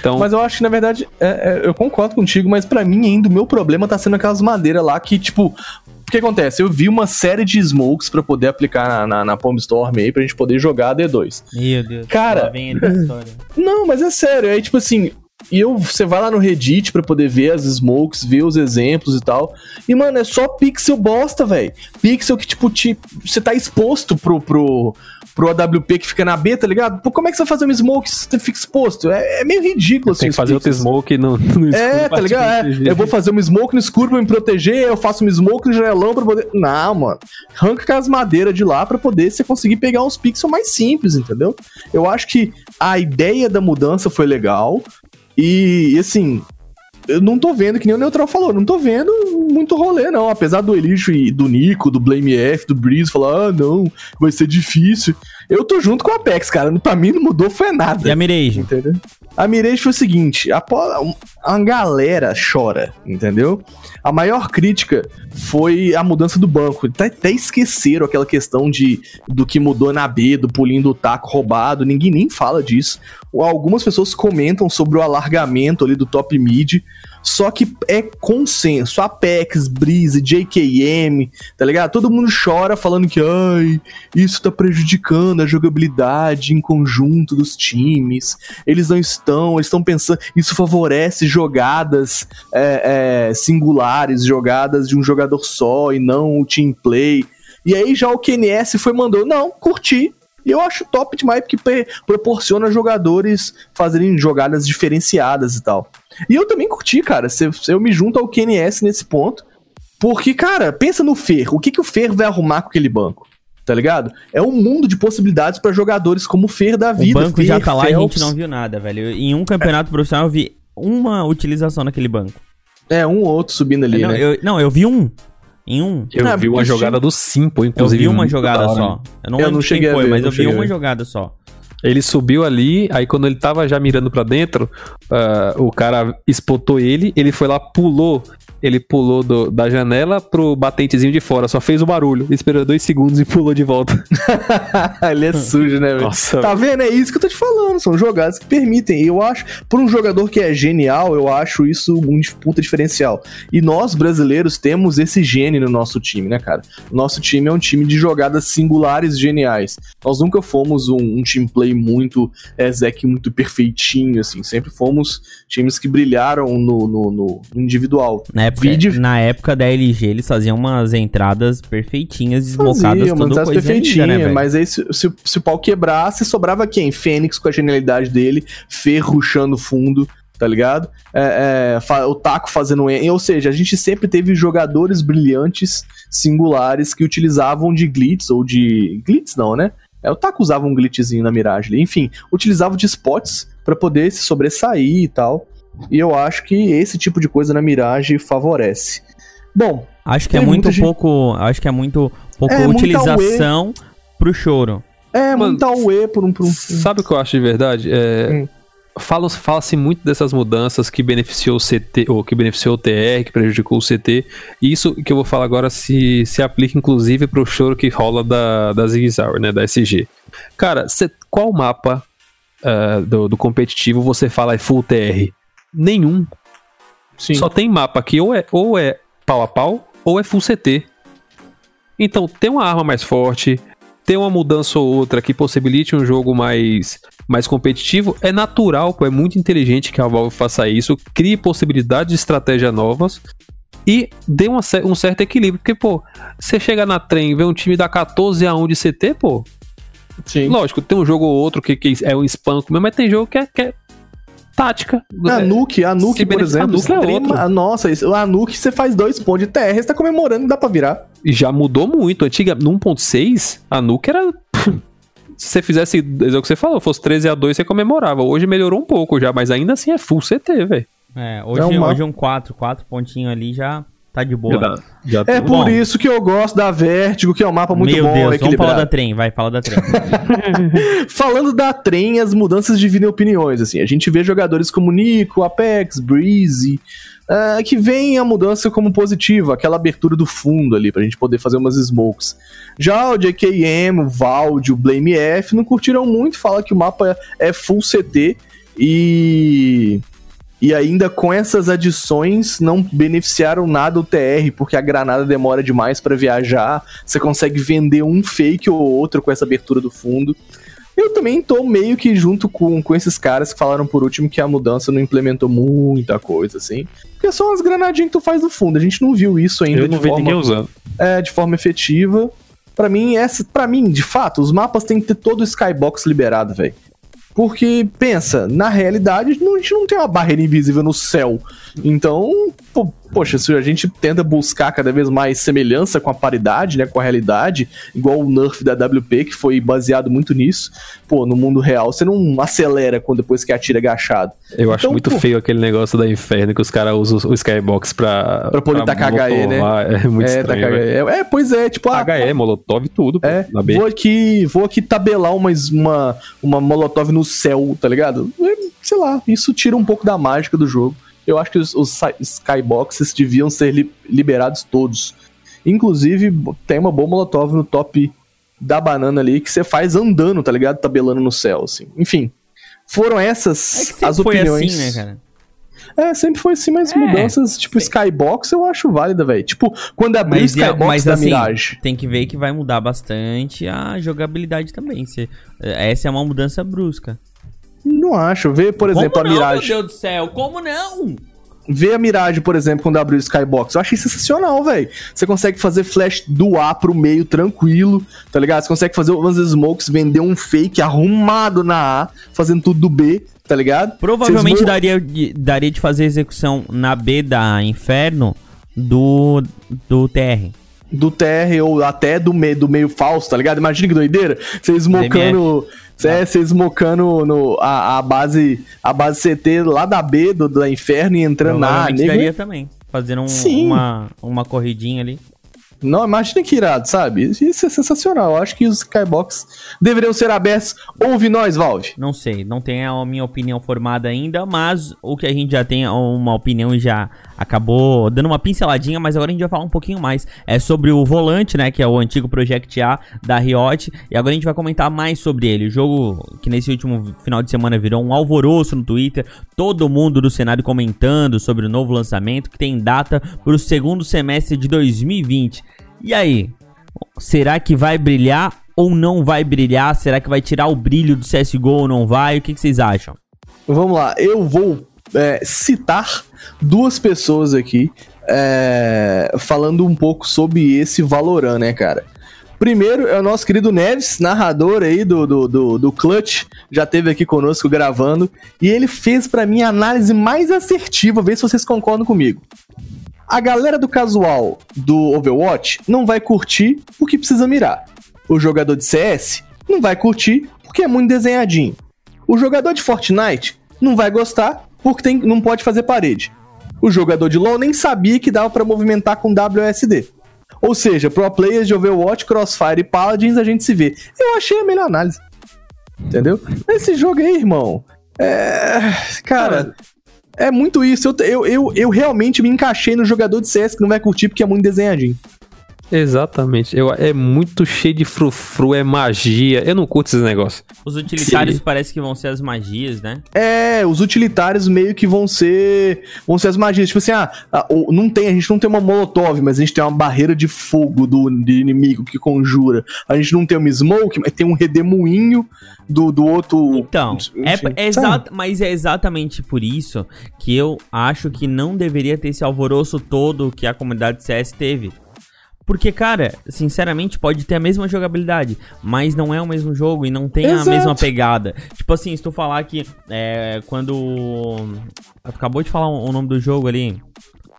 Então, Mas eu acho que, na verdade, é- é, eu concordo contigo, mas pra mim ainda o meu problema tá sendo aquelas madeiras lá que, tipo. O que acontece? Eu vi uma série de smokes pra poder aplicar na, na, na Palm Storm aí pra gente poder jogar a D2. Meu Deus. Cara- lá vem ele com a história. Não, mas é sério, aí tipo assim, e eu, você vai lá no Reddit pra poder ver as smokes, ver os exemplos e tal. E, mano, é só pixel bosta, velho. Pixel que, tipo, te, você tá exposto pro, pro, pro AWP que fica na B, tá ligado? Pô, como é que você vai fazer uma smoke se você fica exposto? É, é meio ridículo, assim. tem que fazer outro smoke no, no É, escuro tá pra te ligado? É, eu vou fazer uma smoke no escuro pra me proteger, eu faço uma smoke no janelão pra poder. Não, mano. Arranca as madeiras de lá pra poder você conseguir pegar uns pixels mais simples, entendeu? Eu acho que a ideia da mudança foi legal. E, assim. Eu não tô vendo, que nem o Neutral falou, não tô vendo muito rolê, não. Apesar do Elixo e do Nico, do Blame F, do Breeze falar, ah, não, vai ser difícil. Eu tô junto com o Apex, cara. Pra mim não mudou, foi nada. E a Mirage? Entendeu? A Mirage foi o seguinte: a, a galera chora, entendeu? A maior crítica foi a mudança do banco. Até, até esqueceram aquela questão de do que mudou na B, do pulinho do taco roubado. Ninguém nem fala disso. Algumas pessoas comentam sobre o alargamento ali do top mid. Só que é consenso. Apex, Breeze, JKM, tá ligado? Todo mundo chora falando que, ai, isso tá prejudicando a jogabilidade em conjunto dos times. Eles não estão, eles estão pensando. Isso favorece jogadas é, é, singulares, jogadas de um jogador só e não o team play. E aí já o QNS foi mandou, não, curti. Eu acho top demais porque proporciona jogadores fazerem jogadas diferenciadas e tal. E eu também curti, cara. Se, se eu me junto ao QNS nesse ponto. Porque, cara, pensa no Fer. O que, que o Fer vai arrumar com aquele banco? Tá ligado? É um mundo de possibilidades pra jogadores como o Fer da O vida. banco Fer, já tá lá e a gente não viu nada, velho. Em um campeonato profissional eu vi uma utilização naquele banco. É, um ou outro subindo ali, não, né? eu, não, eu vi um. Em um. Eu Ah, vi uma jogada do Simple, Eu inclusive. vi uma jogada só. Eu não Eu não quem cheguei a foi, ver, mas eu vi cheguei a uma jogada só. Ele subiu ali, aí quando ele tava já mirando pra dentro, ah, o cara espotou ele, ele foi lá, pulou. Ele pulou do- da janela pro batentezinho de fora, só fez o barulho, esperou dois segundos e pulou de volta. ele é sujo, né, velho? Nossa, Tá vendo? É isso que eu tô te falando. São jogadas que permitem. E eu acho, por um jogador que é genial, eu acho isso um puta diferencial. E nós, brasileiros, temos esse gene no nosso time, né, cara? Nosso time é um time de jogadas singulares geniais. Nós nunca fomos um, um team play muito, é, Zeke, muito perfeitinho, assim. Sempre fomos times que brilharam no, no, no individual. Na época, Vide- na época da LG, eles faziam umas entradas perfeitinhas, desmocadas, Fazia, tudo coisa perfeitinha, linda, né, mas aí se, se- se o pau quebrasse, sobrava quem? Fênix com a genialidade dele, ferruchando fundo, tá ligado? É, é, o Taco fazendo... en- Ou seja, a gente sempre teve jogadores brilhantes, singulares, que utilizavam de glitz, ou de... Glitz não, né? É, o Taco usava um glitchzinho na miragem ali. Enfim, utilizava de spots pra poder se sobressair e tal. E eu acho que esse tipo de coisa na miragem favorece. Bom, Acho que é muito muita gente- pouco. Acho que é muito pouco É, muita utilização pro choro. é Mano, muito auê por um... Por um Sabe o que eu acho de verdade? É, Hum. fala- Fala-se muito dessas mudanças que beneficiou o CT, ou que beneficiou o TR, que prejudicou o CT. E isso que eu vou falar agora se, se aplica inclusive pro choro que rola da, da Zig Zauer, né? Da SG. Cara, cê- qual mapa ah, do, do competitivo você fala é full TR? Nenhum. Sim. Só tem mapa que ou é, ou é pau a pau ou é full CT. Então, ter uma arma mais forte, ter uma mudança ou outra que possibilite um jogo mais, mais competitivo é natural, é muito inteligente que a Valve faça isso, crie possibilidades de estratégia novas e dê uma um certo equilíbrio. Porque, pô, você chega na trem e vê um time da 14 a 1 de CT, pô, Sim. lógico, tem um jogo ou outro que, que é um espanco, mesmo, mas tem jogo que é, que é tática. A É, Nuke, a Nuke, por exemplo, a Nuke é extrema- outro. Nossa, isso- a Nuke você faz dois pontos de TR, você tá comemorando, dá pra virar. E já mudou muito. Antiga, no 1.6, a Nuke era. Se você fizesse, é o que você falou, fosse 13 a 2 você comemorava. Hoje melhorou um pouco já, mas ainda assim é full CT, velho. É, hoje, É uma- hoje um 4, 4 pontinhos ali já tá de boa. Já, já É tem- por Bom. isso que eu gosto da Vertigo, que é um mapa muito Meu bom, Deus, vamos falar da trem, vai, fala da trem. Falando da trem, as mudanças dividem opiniões, assim. A gente vê jogadores como Nico, Apex, Breezy, ah, que veem a mudança como positiva, aquela abertura do fundo ali, pra gente poder fazer umas smokes. Já o JKM, o Valde, o Blame F não curtiram muito, fala que o mapa é full CT e... E ainda com essas adições não beneficiaram nada o TR, porque a granada demora demais pra viajar. Você consegue vender um fake ou outro com essa abertura do fundo. Eu também tô meio que junto com, com esses caras que falaram por último que a mudança não implementou muita coisa, assim. Porque são as granadinhas que tu faz no fundo. A gente não viu isso ainda Eu não de, vi forma, ninguém usando. é, de forma efetiva. Pra mim, essa, para mim, de fato, os mapas têm que ter todo o skybox liberado, velho. Porque, pensa, na realidade, a gente não tem uma barreira invisível no céu. Então, pô, poxa, se a gente tenta buscar cada vez mais semelhança com a paridade, né, com a realidade, igual o nerf da WP, que foi baseado muito nisso, pô, no mundo real, você não acelera quando depois que atira agachado. Eu acho Então, muito pô. feio aquele negócio da Inferno que os caras usam o Skybox pra. Pra poder tacar HE, né? É muito é, estranho. tá, é, pois é, tipo, ah, HE, Molotov e tudo, pô, É, na B. vou aqui, vou aqui tabelar uma, uma, uma molotov no céu, tá ligado? É, Sei lá, isso tira um pouco da mágica do jogo. Eu acho que os, os sky- skyboxes deviam ser li- liberados todos. Inclusive, tem uma boa molotov no top da banana ali que você faz andando, tá ligado? Tabelando no céu, assim. Enfim, foram É essas sempre as foi opiniões. assim, né, cara? É, sempre foi assim, mas É, mudanças, tipo, sei. Skybox eu acho válida, velho. Tipo, quando abriu o Mas, Skybox mas da assim, Mirage. tem que ver que vai mudar bastante a jogabilidade também. Se, essa é uma mudança brusca. Não acho. Vê, por exemplo, Como a não, Mirage. meu Deus do céu? Como não? Ver a Mirage, por exemplo, quando abriu o Skybox, eu achei sensacional, velho. Você consegue fazer flash do A pro meio tranquilo, tá ligado? Você consegue fazer umas smokes, vender um fake arrumado na A, fazendo tudo do B, tá ligado? Provavelmente vão- daria, de, daria de fazer execução na B da Inferno do, do TR. Do TR ou até do, me, do meio falso, tá ligado? Imagina que doideira. Você esmocando. É, você esmocando no, a, a, base a base CT lá da B do, do inferno e entrando na A. Daria também. Fazendo um- uma, uma corridinha ali. Não, imagina que irado, sabe? Isso é sensacional. Eu acho que os Skybox deveriam ser abertos. Ouve nós, Valve. Não sei, não tenho a minha opinião formada ainda, mas o que a gente já tem é uma opinião e já acabou dando uma pinceladinha, mas agora a gente vai falar um pouquinho mais. É sobre o volante, né, que é o antigo Project A da Riot, e agora a gente vai comentar mais sobre ele. O jogo que nesse último final de semana virou um alvoroço no Twitter, todo mundo do cenário comentando sobre o novo lançamento, que tem data para o segundo semestre de 2020. E aí, será que vai brilhar ou não vai brilhar? Será que vai tirar o brilho do CSGO ou não vai? O que, que vocês acham? Vamos lá, eu vou é, citar duas pessoas aqui é, falando um pouco sobre esse Valorant, né, cara? Primeiro é o nosso querido Neves, narrador aí do, do, do, do Clutch, já teve aqui conosco gravando, e ele fez pra mim a análise mais assertiva, vê se vocês concordam comigo. A galera do casual do Overwatch não vai curtir porque precisa mirar. O jogador de CS não vai curtir porque é muito desenhadinho. O jogador de Fortnite não vai gostar porque tem- não pode fazer parede. O jogador de LoL nem sabia que dava pra movimentar com WSD. Ou seja, pro players de Overwatch, Crossfire e Paladins a gente se vê. Eu achei a melhor análise. Entendeu? Esse jogo aí, irmão. É. Cara. É muito isso. Eu, eu, eu, realmente me encaixei no jogador de CS que não vai curtir porque é muito desenhadinho. Exatamente. Eu, é muito cheio de frufru, é magia. Eu não curto esses negócios. Os utilitários Sim. parece que vão ser as magias, né? É, os utilitários meio que vão ser. Vão ser as magias. Tipo assim, ah, ah, não tem, a gente não tem uma molotov, mas a gente tem uma barreira de fogo do, do inimigo que conjura. A gente não tem uma smoke, mas tem um redemoinho do, do outro. Então, é, Enfim, é exata- mas é exatamente por isso que eu acho que não deveria ter esse alvoroço todo que a comunidade CS teve. Porque, cara, sinceramente, pode ter a mesma jogabilidade, mas não é o mesmo jogo e não tem Exato. a mesma pegada. Tipo assim, se tu falar que é, quando. Acabou de falar o nome do jogo ali.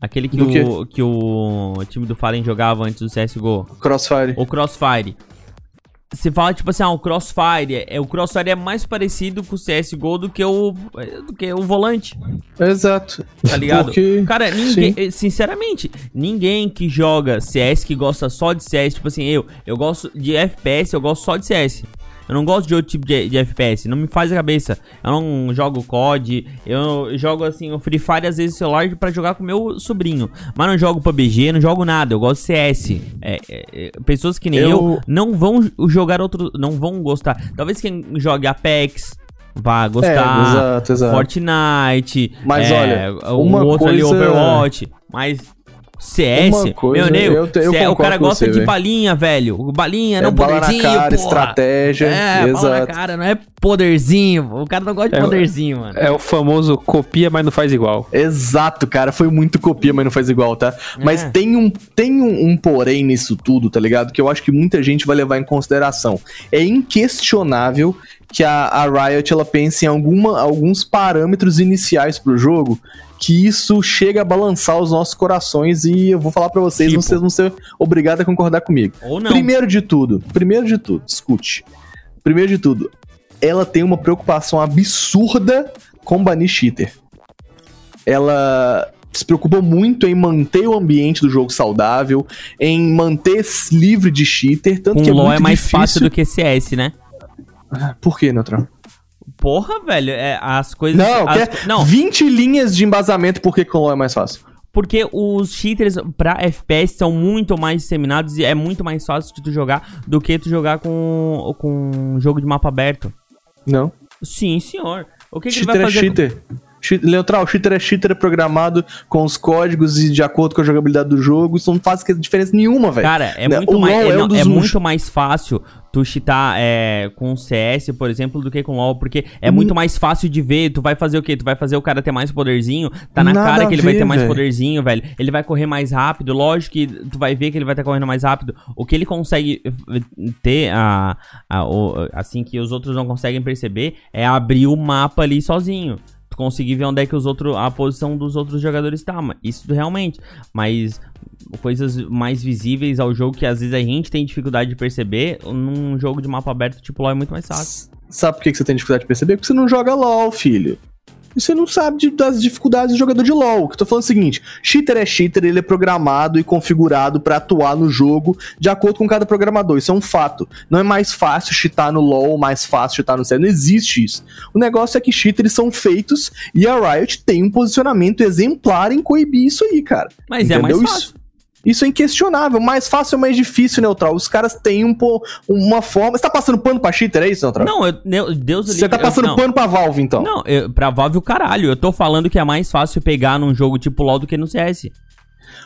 Aquele que, o, que o time do Fallen jogava antes do CSGO. Crossfire. O Crossfire. Você fala, tipo assim, ah, o Crossfire. É, o Crossfire é mais parecido com o CSGO do que o, do que o volante, Exato. tá ligado? Porque- Cara, ninguém, Sim. eh, sinceramente, ninguém que joga CS, que gosta só de CS, tipo assim, eu, eu gosto de FPS, eu gosto só de CS. Eu não gosto de outro tipo de, de FPS, não me faz a cabeça. Eu não jogo COD, eu jogo assim, o Free Fire às vezes no celular pra jogar com meu sobrinho. Mas não jogo PUBG, não jogo nada, eu gosto de CS. É, é, é, pessoas que nem eu... Eu- não vão jogar outro, não vão gostar. Talvez quem jogue Apex vá É, gostar. exato, exato. Fortnite, Mas é, olha, o uma outro ali, coisa- Overwatch, mas CS, Uma coisa, meu nego, eu te- eu cê- o cara gosta você, de balinha, velho. Balinha, não é bala na cara, porra. estratégia. É, bala na exato. cara, não é poderzinho. O cara não gosta de É, poderzinho, mano. É o famoso copia, mas não faz igual. Exato, cara. Foi muito copia, mas não faz igual, tá? Mas É. tem, um, tem um, um porém nisso tudo, tá ligado? Que eu acho que muita gente vai levar em consideração. É inquestionável que a, a Riot ela pense em alguma, alguns parâmetros iniciais pro jogo que isso chega a balançar os nossos corações e eu vou falar pra vocês, Tipo? vocês vão ser obrigados a concordar comigo. Ou não. Primeiro de tudo, primeiro de tudo, escute. Primeiro de tudo, ela tem uma preocupação absurda com banir cheater. Ela se preocupou muito em manter o ambiente do jogo saudável, em manter livre de cheater, tanto Com que é LoL muito é mais difícil... fácil do que CS, né? Por que, Neutral? Porra, velho, é, as coisas... Não, as- quer não, 20 linhas de embasamento por que com é mais fácil. porque os cheaters pra FPS são muito mais disseminados e é muito mais fácil de tu jogar do que tu jogar com, com um jogo de mapa aberto. Não. Sim, senhor. O que, que ele cheater vai é fazer? cheater. Cheat- Neutral, cheater é cheater é programado com os códigos e de acordo com a jogabilidade do jogo. Isso não faz diferença nenhuma, velho. Cara, é muito, o mais, é, é não, é muito mais fácil tu cheatar é, com CS, por exemplo, do que com LoL, porque é muito mais fácil de ver. Tu vai fazer o quê? Tu vai fazer o cara ter mais poderzinho. Tá na Nada cara a que ele vai ver, ter mais velho. poderzinho, velho. Ele vai correr mais rápido. Lógico que tu vai ver que ele vai estar correndo mais rápido. O que ele consegue ter, a, a- o- assim, que os outros não conseguem perceber, é abrir o mapa ali sozinho. Conseguir ver onde é que os outros, a posição dos outros jogadores tá, isso realmente, mas coisas mais visíveis ao jogo que às vezes a gente tem dificuldade de perceber, num jogo de mapa aberto tipo LoL é muito mais fácil. Sabe por que você tem dificuldade de perceber? Porque você não joga LOL, filho. E você não sabe de- das dificuldades do jogador de LoL. O que eu tô falando é o seguinte: cheater é cheater, ele é programado e configurado pra atuar no jogo de acordo com cada programador. Isso é um fato. Não é mais fácil cheatar no LoL, mais fácil cheatar no CS. Não existe isso. O negócio é que cheaters são feitos e a Riot tem um posicionamento exemplar em coibir isso aí, cara. Mas é mais Entendeu? fácil. Isso, isso é inquestionável. Mais fácil é mais difícil, Neutral. Os caras têm um, uma forma. Você tá passando pano pra cheater, é isso, Neutral? Não, eu, eu- Deus Você tá eu- passando não. pano pra Valve, então. Não, eu, pra Valve o caralho. Eu tô falando que é mais fácil pegar num jogo tipo LoL do que no CS.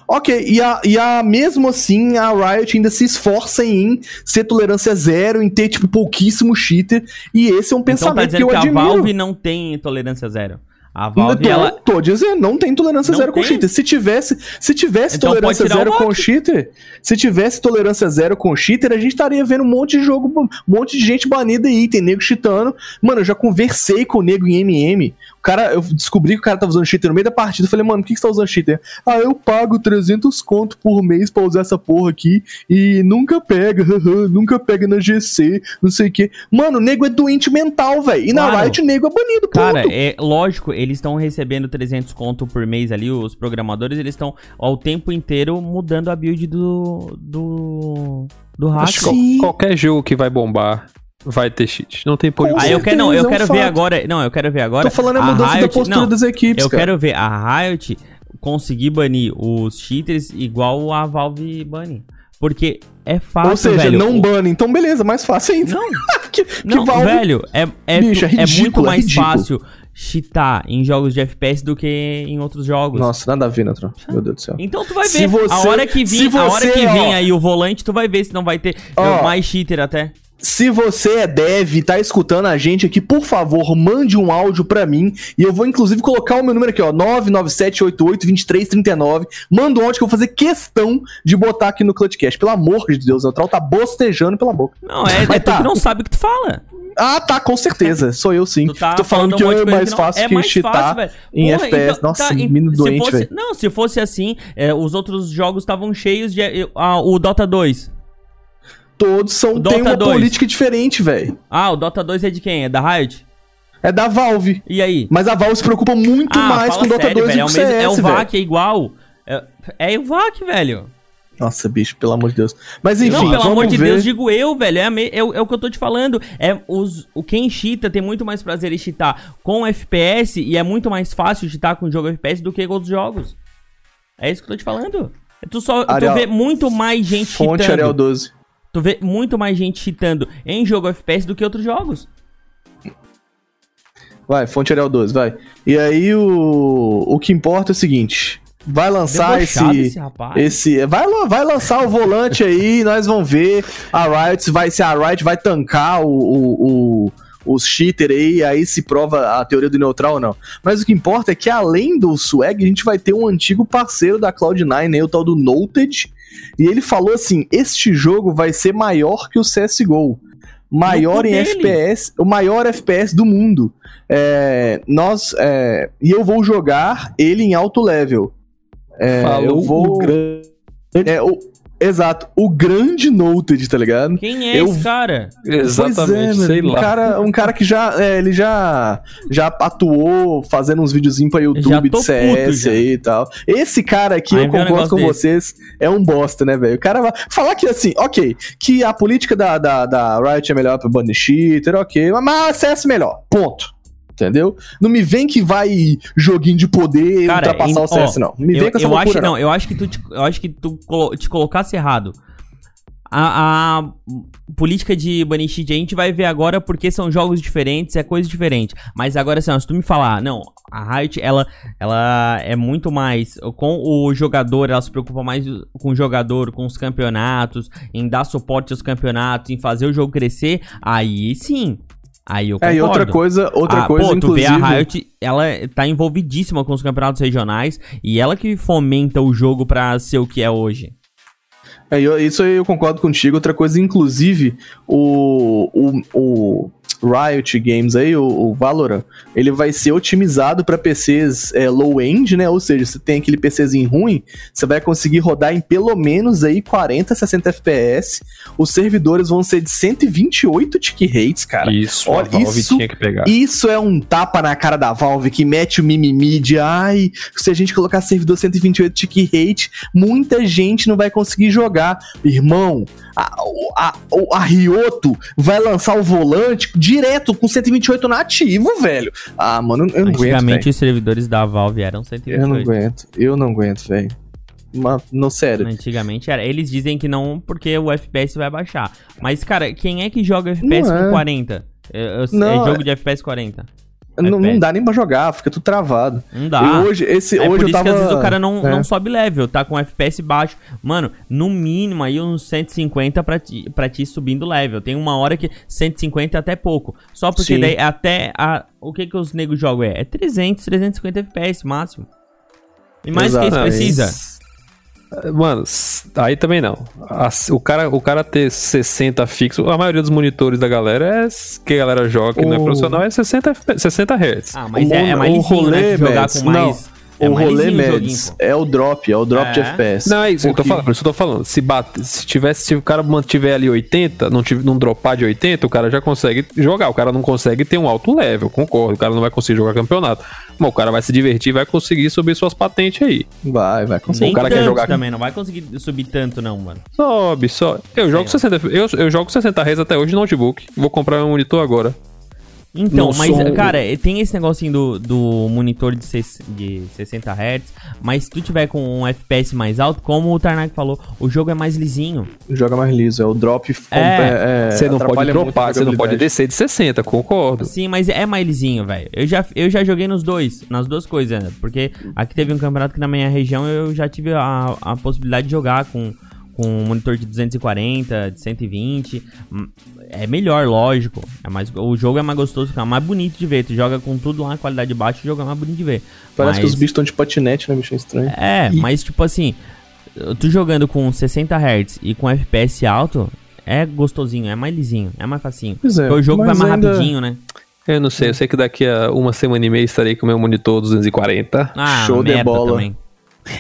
Ok, e, a, e a, mesmo assim, a Riot ainda se esforça em ser tolerância zero, em ter, tipo, pouquíssimo cheater. E esse é um Então tá pensamento que eu que, a admiro. Valve não tem tolerância zero. A Não Valve, tô, ela... tô dizendo, não tem tolerância Não zero com tem? cheater. Se tivesse, se tivesse Então tolerância zero o com cheater, se tivesse tolerância zero com cheater, a gente estaria vendo um monte de jogo, um monte de gente banida aí, tem nego cheatando. Mano, eu já conversei com o nego em MM. O cara, eu descobri que o cara tava usando cheater no meio da partida. Eu falei, mano, por que, que você tá usando cheater? Ah, eu pago 300 conto por mês pra usar essa porra aqui e nunca pega, nunca pega na GC, não sei o quê. Mano, o nego é doente mental, velho. E na Claro. Riot o nego é banido, ponto. Cara, é lógico, eles estão recebendo 300 conto por mês ali, os programadores, eles estão ao tempo inteiro mudando a build do do do hack. Qual- qualquer jogo que vai bombar vai ter cheat. Não tem por Aí eu quero não, eu é um quero ver fato. agora, não, eu quero ver agora. Tô falando a a mudança da Riot- postura não, das equipes, Eu cara. quero ver a Riot conseguir banir os cheaters igual a Valve bane. Porque é fácil, Ou seja, velho. não O- bane, então beleza, mais fácil ainda. Não, que, que não, Valve- velho, é, é, Bicho, é é ridículo, muito é mais ridículo. fácil cheatar em jogos de FPS do que em outros jogos. Nossa, nada a ver, Natron. Meu Deus do céu. Então tu vai Se ver. você- a hora que se vir, a hora você, que ó- vem aí o volante, tu vai ver se não vai ter Ó. mais cheater até. Se você é dev e tá escutando a gente aqui, por favor, mande um áudio pra mim. E eu vou, inclusive, colocar o meu número aqui, ó. 997882339. Manda um áudio que eu vou fazer questão de botar aqui no Clutchcast. Pelo amor de Deus, o Neutral tá bostejando pela boca. Não, é, Mas é tu tá. que não sabe o que tu fala. Ah, tá, com certeza. Sou eu sim. Tu tá Tô falando que um é mais fácil é que mais cheatar fácil, em Porra, FPS. então, Nossa, tá, menino se doente, fosse- velho. Não, se fosse assim, é, os outros jogos estavam cheios de. ah, o Dota 2. Todos são, tem uma 2. política diferente, velho. Ah, o Dota 2 é de quem? É da Riot? É da Valve. E aí? Mas a Valve se preocupa muito ah, mais com o Dota sério, 2 velho. e É com o, CS, é o. VAC, é igual. É, é o VAC, velho. Nossa, bicho, pelo amor de Deus. Mas enfim, não, pelo amor de ver. Deus, digo eu, velho. É, me- é o- é o que eu tô te falando. É os, o quem cheata tem muito mais prazer em cheatar com FPS e é muito mais fácil cheatar com jogo FPS do que com outros jogos. É isso que eu tô te falando. Tu só tu Arial- vê muito mais gente Fonte cheatando. 12. Tu vê muito mais gente cheatando em jogo FPS do que outros jogos. Vai, fonte Arial 12, vai. E aí o, o que importa é o seguinte: vai lançar Debochado esse. esse. Esse, vai, vai lançar o volante aí, nós vamos ver a Riot, se, vai, se a Riot vai tancar o, o, o- os cheater aí, aí se prova a teoria do neutral ou não. Mas o que importa é que além do swag, a gente vai ter um antigo parceiro da Cloud9, aí, o tal do Noted, e ele falou assim, este jogo vai ser maior que o CSGO. Maior em dele. FPS, o maior FPS do mundo. É, nós, é, e eu vou jogar ele em alto level. É, Falou eu vou. o grande- É, o, exato, o grande Noted, tá ligado? Quem é eu- esse cara? Exatamente, sei um lá. Cara, um cara que já, é, ele já, já atuou fazendo uns videozinhos pra YouTube de CS aí e tal. Esse cara aqui, Vai eu um concordo negócio com desse. vocês, é um bosta, né, velho? O cara vai falar que assim, ok, que a política da, da, da Riot é melhor pra banner cheater, ok, mas CS é melhor, ponto. Entendeu? Não me vem que vai joguinho de poder Cara, ultrapassar em- o CS, ó, não. Não me eu, vem com essa eu loucura, acho, não. não, eu acho que tu, te- eu acho que tu colo- te colocasse errado. A, a política de banir cheat a gente vai ver agora porque são jogos diferentes, é coisa diferente. Mas agora, assim, ó, se tu me falar, não, a Riot, ela, ela é muito mais com o jogador, ela se preocupa mais com o jogador, com os campeonatos, em dar suporte aos campeonatos, em fazer o jogo crescer, aí sim. Aí eu É, concordo. e outra coisa, outra Ah, coisa, pô, tu vê inclusive... a Riot, ela tá envolvidíssima com os campeonatos regionais e ela que fomenta o jogo pra ser o que é hoje. É, eu- isso aí eu concordo contigo. Outra coisa, inclusive, o, o, o- Riot Games aí, o, o Valorant, ele vai ser otimizado para PCs é, low-end, né? Ou seja, você tem aquele PCzinho ruim, você vai conseguir rodar em pelo menos aí 40, 60 FPS. Os servidores vão ser de 128 tick rates, cara. Isso, Olha, a Valve isso- tinha que pegar. Isso é um tapa na cara da Valve que mete o mimimi de ai, se a gente colocar servidor 128 tick rate, muita gente não vai conseguir jogar. Irmão, a, a, a, a Rioto vai lançar o volante direto com 128 nativo, velho. Ah, mano, eu não aguento. Antigamente os servidores da Valve eram 128. Eu não aguento, eu não aguento, velho. Mas, não, sério. Antigamente era. Eles dizem que não porque o FPS vai baixar. Mas, cara, quem é que joga FPS Não é. com 40? É, é Não, jogo de FPS 40. Não, não FPS. dá nem pra jogar, fica tudo travado. Não dá. E hoje, esse, É hoje por eu isso tava... que às vezes o cara não, é. não sobe level, tá com FPS baixo. Mano, no mínimo aí uns 150 pra ti, pra ti subindo level. Tem uma hora que 150 é até pouco. Só porque Sim. daí até a, o que que os negros jogam é? É 300, 350 FPS máximo. E mais do que isso Exatamente. precisa. Mano, aí também não. As- o, cara, o cara ter 60 fixo, a maioria dos monitores da galera é que a galera joga, que não é O- profissional, é 60, F- 60 Hz. Ah, mas O é, é mais o né? rolê, jogar com mais... é o rolê Mads é o drop, é o drop de É. FPS. Não, é isso que eu tô falando, por isso que eu tô falando. Se, bate, se tivesse, se o cara mantiver ali 80, não, tive, não dropar de 80, o cara já consegue jogar. O cara não consegue ter um alto level, concordo. O cara não vai conseguir jogar campeonato. Mas o cara vai se divertir e vai conseguir subir suas patentes aí. Vai, vai conseguir. Nem o cara quer jogar- também, não vai conseguir subir tanto não, mano. Sobe, sobe. Eu jogo 60, eu, eu jogo 60 Hz até hoje no notebook. Vou comprar um monitor agora. Então, Não mas, sou- cara, tem esse negocinho do, do monitor de, ses- de 60 Hz, mas se tu tiver com um FPS mais alto, como o Tarnak falou, o jogo é mais lisinho. Joga mais liso, é o drop. É. Você não pode dropar, você não pode descer de 60, concordo. Sim, mas é mais lisinho, velho. Eu já, eu já joguei nos dois, nas duas coisas, né? Porque aqui teve um campeonato que na minha região eu já tive a, a possibilidade de jogar com, com um monitor de 240, de 120. Hum, É melhor, lógico. É mais, o jogo é mais gostoso, fica mais bonito de ver. Tu joga com tudo lá, qualidade baixa, o jogo é mais bonito de ver. Parece que Mas- os bichos estão de patinete, né, bicho estranho. É, mas tipo assim, tu jogando com 60 Hz e com FPS alto, é gostosinho, é mais lisinho, é mais facinho. Pois é, Porque o jogo vai mais ainda- rapidinho, né? Eu não sei, eu sei que daqui a uma semana e meia estarei com o meu monitor 240. Ah, Show de bola. também.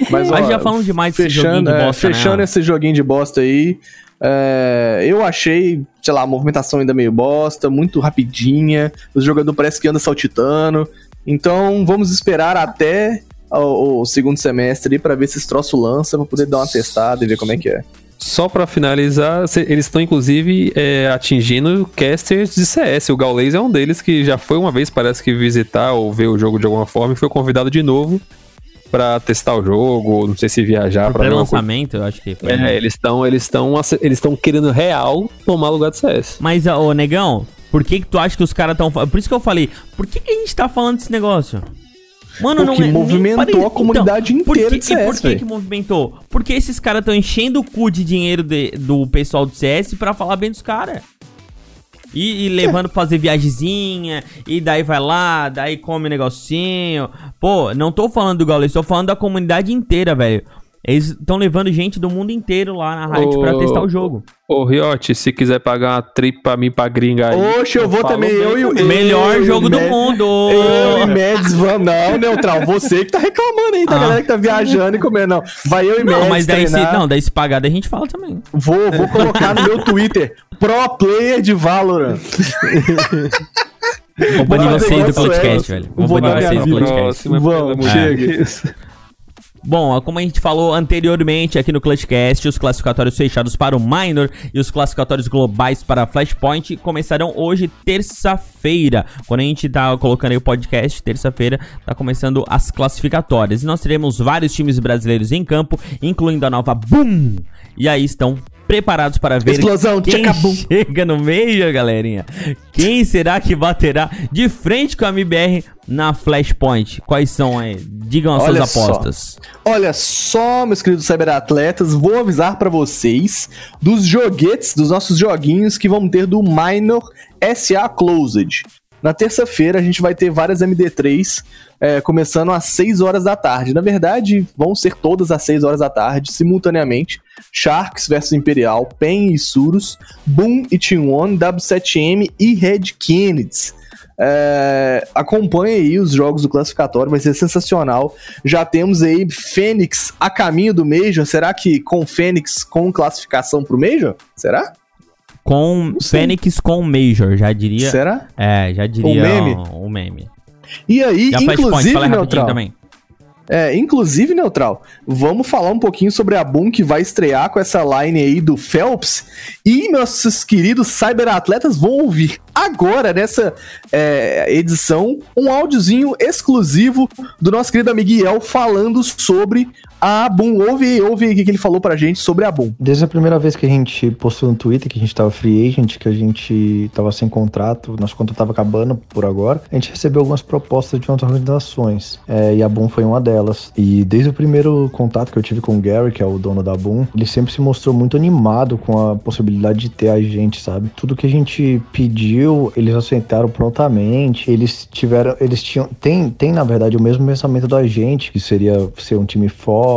Mas, Mas ó, já falamos demais desse joguinho fechando, de é, bosta, né, Fechando ó. esse joguinho de bosta aí, é, eu achei, sei lá, a movimentação ainda meio bosta, muito rapidinha, o jogador parece que anda saltitando, então vamos esperar até o, o segundo semestre aí pra ver se esse troço lança, pra poder dar uma testada e ver como é que é. Só pra finalizar, eles estão inclusive é, atingindo casters de CS. O Gaules é um deles que já foi uma vez, parece que visitar ou ver o jogo de alguma forma e foi convidado de novo pra testar o jogo, não sei se viajar coisa. pré-lançamento, eu acho que foi. É, eles estão eles estão eles estão querendo real tomar lugar do CS. Mas, ô, negão, por que que tu acha que os caras tão... fa- Por isso que eu falei, por que que a gente tá falando desse negócio? Mano, não é... movimentou pare- a comunidade por inteira de CS, E por que que movimentou? Porque esses caras tão enchendo o cu de dinheiro de- do pessoal do CS pra falar bem dos caras. E, e levando pra fazer viagemzinha, e daí vai lá, daí come um negocinho. Pô, não tô falando do Gaules, tô falando da comunidade inteira, velho. Eles estão levando gente do mundo inteiro lá na Riot pra Ô, testar o jogo. Ô, Riote, se quiser pagar uma trip pra mim pra gringa aí. Oxe, eu vou falo também, eu e o-. Melhor eu, jogo do Mads- mundo! Eu e Mads vamos. Não, Neutral, você que tá reclamando aí, tá? Ah. galera que tá viajando e comendo. Não, vai eu e Não, Mads mas daí se, não, daí se pagar, daí a gente fala também. Vou, vou colocar no meu Twitter. Pro player de Valorant. Vou banir vocês do podcast, velho. Vou, Vou banir vocês do podcast. Próxima, Vamos, chega. Bom, como a gente falou anteriormente aqui no Clutchcast, os classificatórios fechados para o Minor e os classificatórios globais para Flashpoint começarão hoje, terça-feira. Quando a gente tá colocando aí o podcast, terça-feira, tá começando as classificatórias. E nós teremos vários times brasileiros em campo, incluindo a nova Boom! E aí estão preparados para ver Explosão, quem tchacabum. chega no meio, galerinha. Quem será que baterá de frente com a MBR na Flashpoint? Quais são aí? Digam as Olha suas só. apostas. Olha só, meus queridos cyberatletas, vou avisar pra vocês dos joguetes, dos nossos joguinhos que vão ter do Minor SA Closed. Na terça-feira a gente vai ter várias MD3 é, começando às 6 horas da tarde. Na verdade, vão ser todas às 6 horas da tarde, simultaneamente. Sharks versus Imperial, PEN e Surus, Boom e Team One, W7M e Red Kennedy. É, acompanhe aí os jogos do classificatório, vai ser sensacional. Já temos aí Fênix a caminho do Major. Será que com Fênix com classificação pro Major? Será? Com Fênix com Major, já diria. Será? É, já diria O meme? o meme. E aí, E inclusive, Neutral, também. É, inclusive, Neutral, vamos falar um pouquinho sobre a Boom que vai estrear com essa line aí do Phelps. E nossos queridos cyberatletas vão ouvir agora, nessa é, edição, um áudiozinho exclusivo do nosso querido amigo Iel falando sobre a Boom. Ouve, ouve o que que ele falou pra gente sobre a Boom. Desde a primeira vez que a gente postou no Twitter que a gente tava free agent, que a gente tava sem contrato, nosso contrato tava acabando por agora, a gente recebeu algumas propostas de outras organizações. É, e a Boom foi uma delas. E desde o primeiro contato que eu tive com o Gary, que é o dono da Boom, ele sempre se mostrou muito animado com a possibilidade de ter a gente, sabe? Tudo que a gente pediu, eles aceitaram prontamente. Eles tiveram, eles tinham, tem, tem na verdade o mesmo pensamento da gente, que seria ser um time forte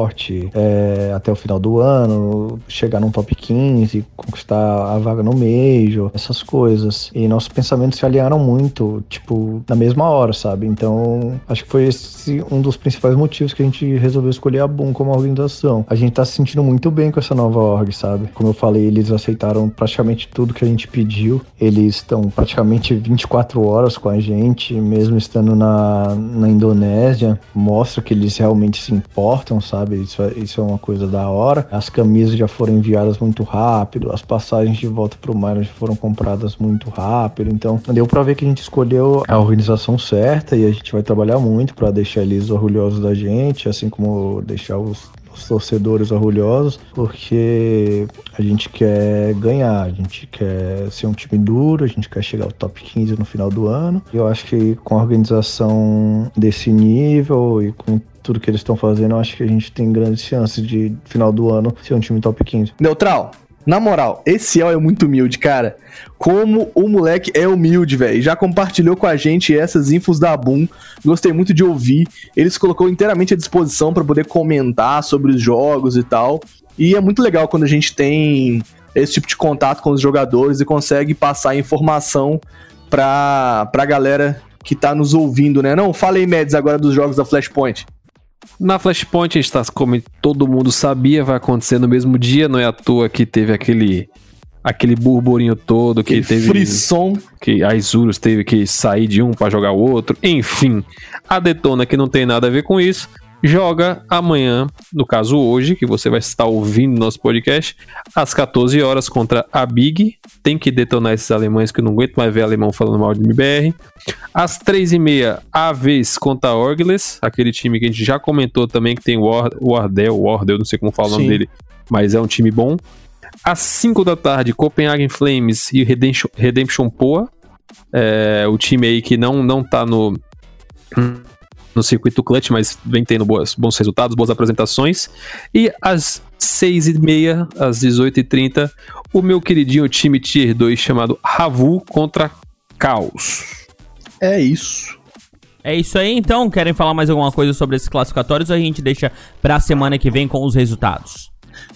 é, até o final do ano, chegar num top 15, conquistar a vaga no Major, essas coisas. E nossos pensamentos se alinharam muito, tipo, na mesma hora, sabe? Então, acho que foi esse um dos principais motivos que a gente resolveu escolher a Boom como organização. A gente tá se sentindo muito bem com essa nova org, sabe? Como eu falei, eles aceitaram praticamente tudo que a gente pediu. Eles estão praticamente 24 horas com a gente, mesmo estando na, na Indonésia. Mostra que eles realmente se importam, sabe? Isso é, isso é uma coisa da hora. As camisas já foram enviadas muito rápido, as passagens de volta pro Minor já foram compradas muito rápido. Então, deu pra ver que a gente escolheu a organização certa e a gente vai trabalhar muito pra deixar eles orgulhosos da gente, assim como deixar os os torcedores orgulhosos, porque a gente quer ganhar, a gente quer ser um time duro, a gente quer chegar ao top 15 no final do ano. Eu acho que com a organização desse nível e com tudo que eles estão fazendo, eu acho que a gente tem grandes chances de, final do ano, ser um time top 15. Neutral, na moral, esse El é muito humilde, cara. Como o moleque é humilde, velho. Já compartilhou com a gente essas infos da Boom. Gostei muito de ouvir. Ele se colocou inteiramente à disposição para poder comentar sobre os jogos e tal. E é muito legal quando a gente tem esse tipo de contato com os jogadores e consegue passar informação pra, pra galera que tá nos ouvindo, né? Não, fala aí, agora dos jogos da Flashpoint. Na Flashpoint, a gente tá, como todo mundo sabia, vai acontecer no mesmo dia, não é à toa que teve aquele aquele burburinho todo que Aquele teve frisson. que a Isurus teve que sair de um pra jogar o outro. Enfim, a Detona que não tem nada a ver com isso, joga amanhã, no caso hoje, que você vai estar ouvindo nosso podcast, às 14 horas contra a Big. Tem que detonar esses alemães que eu não aguento mais ver alemão falando mal de MBR. Às 3h30, a vez contra a Orgles, aquele time que a gente já comentou também, que tem o War- o Wardell, Wardell, não sei como fala o nome dele, mas é um time bom. Às 5 da tarde, Copenhagen Flames e Redemption, Redemption Poa. É, o time aí que não, não tá no, no circuito clutch, mas vem tendo boas, bons resultados, boas apresentações. E às 6h30, às 18h30, o meu queridinho time Tier 2 chamado Ravu contra Caos. É isso. É isso aí, então. Querem falar mais alguma coisa sobre esses classificatórios ou a gente deixa pra semana que vem com os resultados?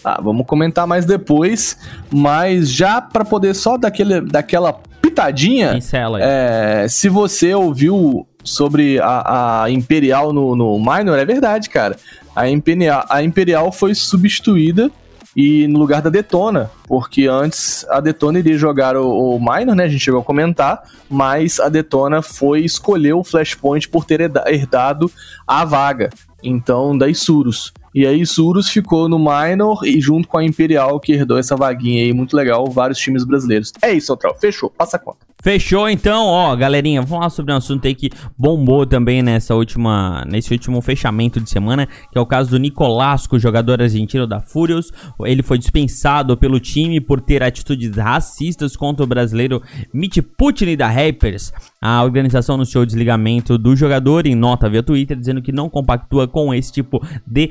Ah, vamos comentar mais depois, mas já pra poder só daquele, daquela pitadinha, Pincela aí. é, se você ouviu sobre a, a Imperial no, no Minor, é verdade, cara. A Imperial, a Imperial foi substituída e no lugar da Detona, porque antes a Detona iria jogar o, o Minor, né? A gente chegou a comentar, mas a Detona foi escolher o Flashpoint por ter herda- herdado a vaga, então da Isurus. E aí Isurus ficou no Minor e junto com a Imperial que herdou essa vaguinha aí, muito legal, vários times brasileiros. É isso, Neutral, fechou, passa a conta. Fechou então, ó, galerinha, vamos falar sobre um assunto aí que bombou também nessa última, nesse último fechamento de semana, que é o caso do Nicolasco, jogador argentino da Furious. Ele foi dispensado pelo time por ter atitudes racistas contra o brasileiro Mitch Putney da Rapers. A organização anunciou o desligamento do jogador em nota via Twitter, dizendo que não compactua com esse tipo de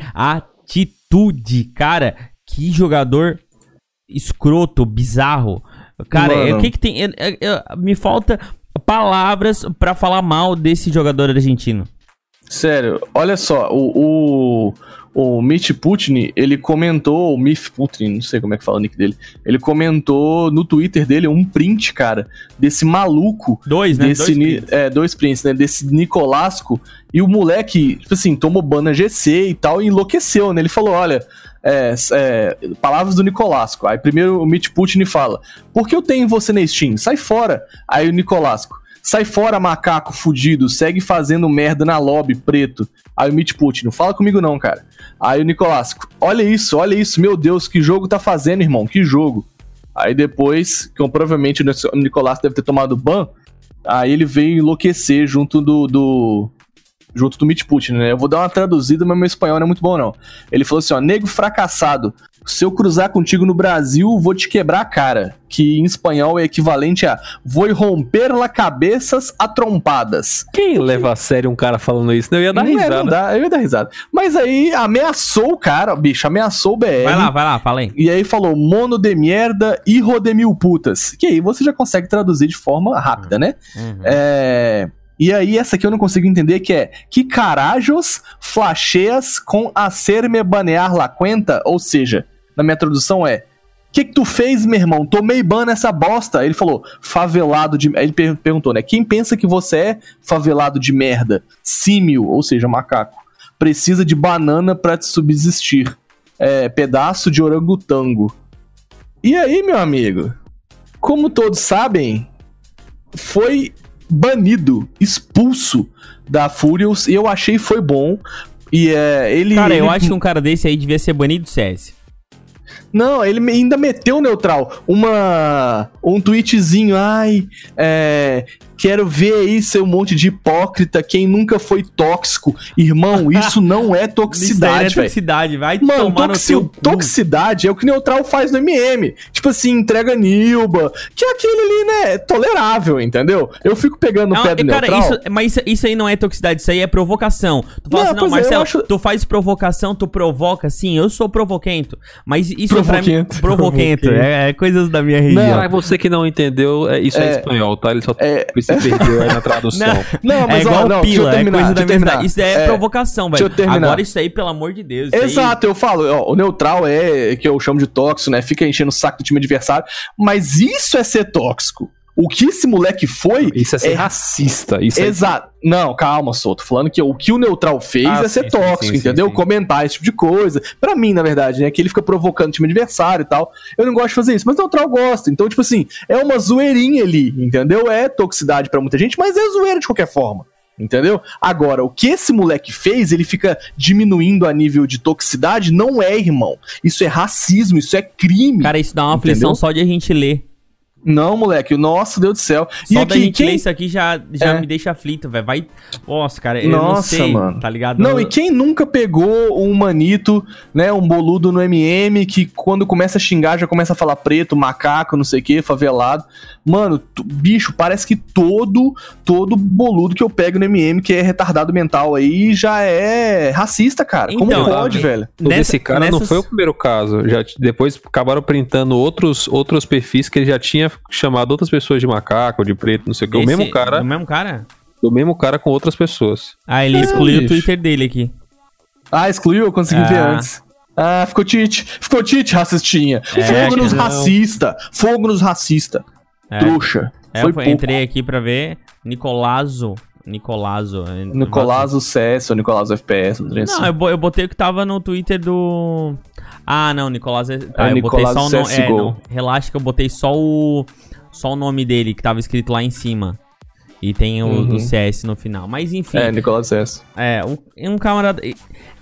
atitude. Cara, que jogador escroto, bizarro. Cara, Mano. o que que tem. eu- eu- eu- me falta palavras pra falar mal desse jogador argentino. Sério, olha só, o, o, o Mitch Putin, ele comentou, o Mif Putin, não sei como é que fala o nick dele, ele comentou no Twitter dele um print, cara, desse maluco, Dois, né? desse, Dois prints. é, dois prints, né, desse Nicolasco, e o moleque, tipo assim, tomou bana GC e tal, e enlouqueceu, né, ele falou, olha, é, é, palavras do Nicolasco, aí primeiro o Mitch Putin fala, por que eu tenho você na Steam? Sai fora! Aí o Nicolasco, Sai fora, macaco fudido, segue fazendo merda na lobby, preto. Aí o Mitch Putin, não fala comigo não, cara. Aí o Nicolasco, olha isso, olha isso, meu Deus, que jogo tá fazendo, irmão, que jogo. Aí depois, que provavelmente o Nicolasco deve ter tomado ban, aí ele veio enlouquecer junto do, do junto do Mitch Putin, né? Eu vou dar uma traduzida, mas meu espanhol não é muito bom, não. Ele falou assim, ó, nego fracassado, se eu cruzar contigo no Brasil, vou te quebrar a cara. Que em espanhol é equivalente a vou romper la cabeças a trompadas. Quem leva a sério um cara falando isso? Eu ia dar Não é, risada. não dá, eu ia dar risada. Mas aí ameaçou o cara, bicho, ameaçou o BR. Vai lá, vai lá, fala aí. E aí falou mono de merda, hijo de mil putas. Que aí você já consegue traduzir de forma rápida, né? Uhum. É... E aí, essa aqui eu não consigo entender, que é que carajos flasheas com hacerme banear la cuenta? Ou seja, na minha tradução é que que tu fez, meu irmão? Tomei ban nessa bosta. Ele falou, favelado de... Ele per- perguntou, né? Quem pensa que você é favelado de merda? Símio, ou seja, macaco. Precisa de banana pra te subsistir. É, pedaço de orangotango. E aí, meu amigo? Como todos sabem, foi banido, expulso da Furious, e eu achei foi bom. E é, ele. Cara, eu ele- acho que um cara desse aí devia ser banido do CS. Não, ele ainda meteu neutral. Uma. Um tweetzinho, ai. É. Quero ver aí seu monte de hipócrita, quem nunca foi tóxico. Irmão, isso não é toxicidade, é velho. toxicidade, vai Mano, tomar toxi- no teu toxicidade é o que Neutral faz no MM. Tipo assim, entrega Nilba, que é aquele ali, né, tolerável, entendeu? Eu fico pegando Não, o pé do cara, Neutral. isso, mas isso, isso aí não é toxicidade, isso aí é provocação. Tu fala Não, assim, não, é, Marcelo, acho- tu faz provocação, tu provoca. Sim, eu sou provoquento. Mas isso pra mim... Provoquento. Provoquento. É, é coisas da minha região. Pra você que não entendeu, é- isso é, É. espanhol, tá? Ele só É. se perdeu aí na tradução. Não, mas é ó, igual não, deixa eu pila, é terminar, coisa eu minha terminar. Isso é, É, provocação, deixa eu velho. terminar. Agora isso aí, pelo amor de Deus. isso aí- Exato, eu falo, ó, o neutral é que eu chamo de tóxico, né? Fica enchendo o saco do time adversário, mas isso é ser tóxico. O que esse moleque foi Isso é ser É- racista. Isso é Exato. Não, calma. Tô falando que o que o neutral fez Ah, é ser sim, sim, tóxico, sim, sim, entendeu? sim. Comentar esse tipo de coisa. Pra mim, na verdade, né? Que ele fica provocando o time adversário e tal. Eu não gosto de fazer isso, mas o neutral gosta. Então, tipo assim, é uma zoeirinha ali, entendeu? É toxicidade pra muita gente, mas é zoeira de qualquer forma. Entendeu? Agora, o que esse moleque fez, ele fica diminuindo a nível de toxicidade, não é, irmão. Isso é racismo, isso é crime. Cara, isso dá uma Entendeu? aflição só de a gente ler. Não, moleque, nossa, Deus do céu. Só da gente ler quem, isso aqui já, já É. me deixa aflito, velho. Vai. Nossa, cara, eu não Nossa, sei, mano. tá ligado? Não, e quem nunca pegou um manito, né, um boludo no MM, que quando começa a xingar já começa a falar preto, macaco, não sei o que, favelado. Mano, bicho, parece que todo, todo boludo que eu pego no MM, que é retardado mental aí, já é racista, cara. Como Então, pode, ah, velho? O desse cara não nessas- foi o primeiro caso. Já, depois acabaram printando outros, outros perfis que ele já tinha chamado outras pessoas de macaco, de preto, não sei o que. O mesmo cara, O mesmo cara? o mesmo cara com outras pessoas. Ah, ele É, excluiu o. Twitter dele aqui. Ah, excluiu? Eu consegui Ah. ver antes. Ah, ficou tite. Ficou tite, racistinha. É, Fogo nos não. racista. Fogo nos racista. É. Trouxa. É, Foi eu entrei aqui pra ver. Nicolazo. Nicolazo. é, Nicolazo CS ou Nicolazo FPS. não assim. eu, eu botei o que tava no Twitter do. Ah, não, Nicolás. é- Tá, É, eu botei só o nome. É, não, relaxa que eu botei só o. Só o nome dele que tava escrito lá em cima. E tem o, Uhum. o CS no final. Mas enfim. É, Nicolas CS. É, um, um camarada.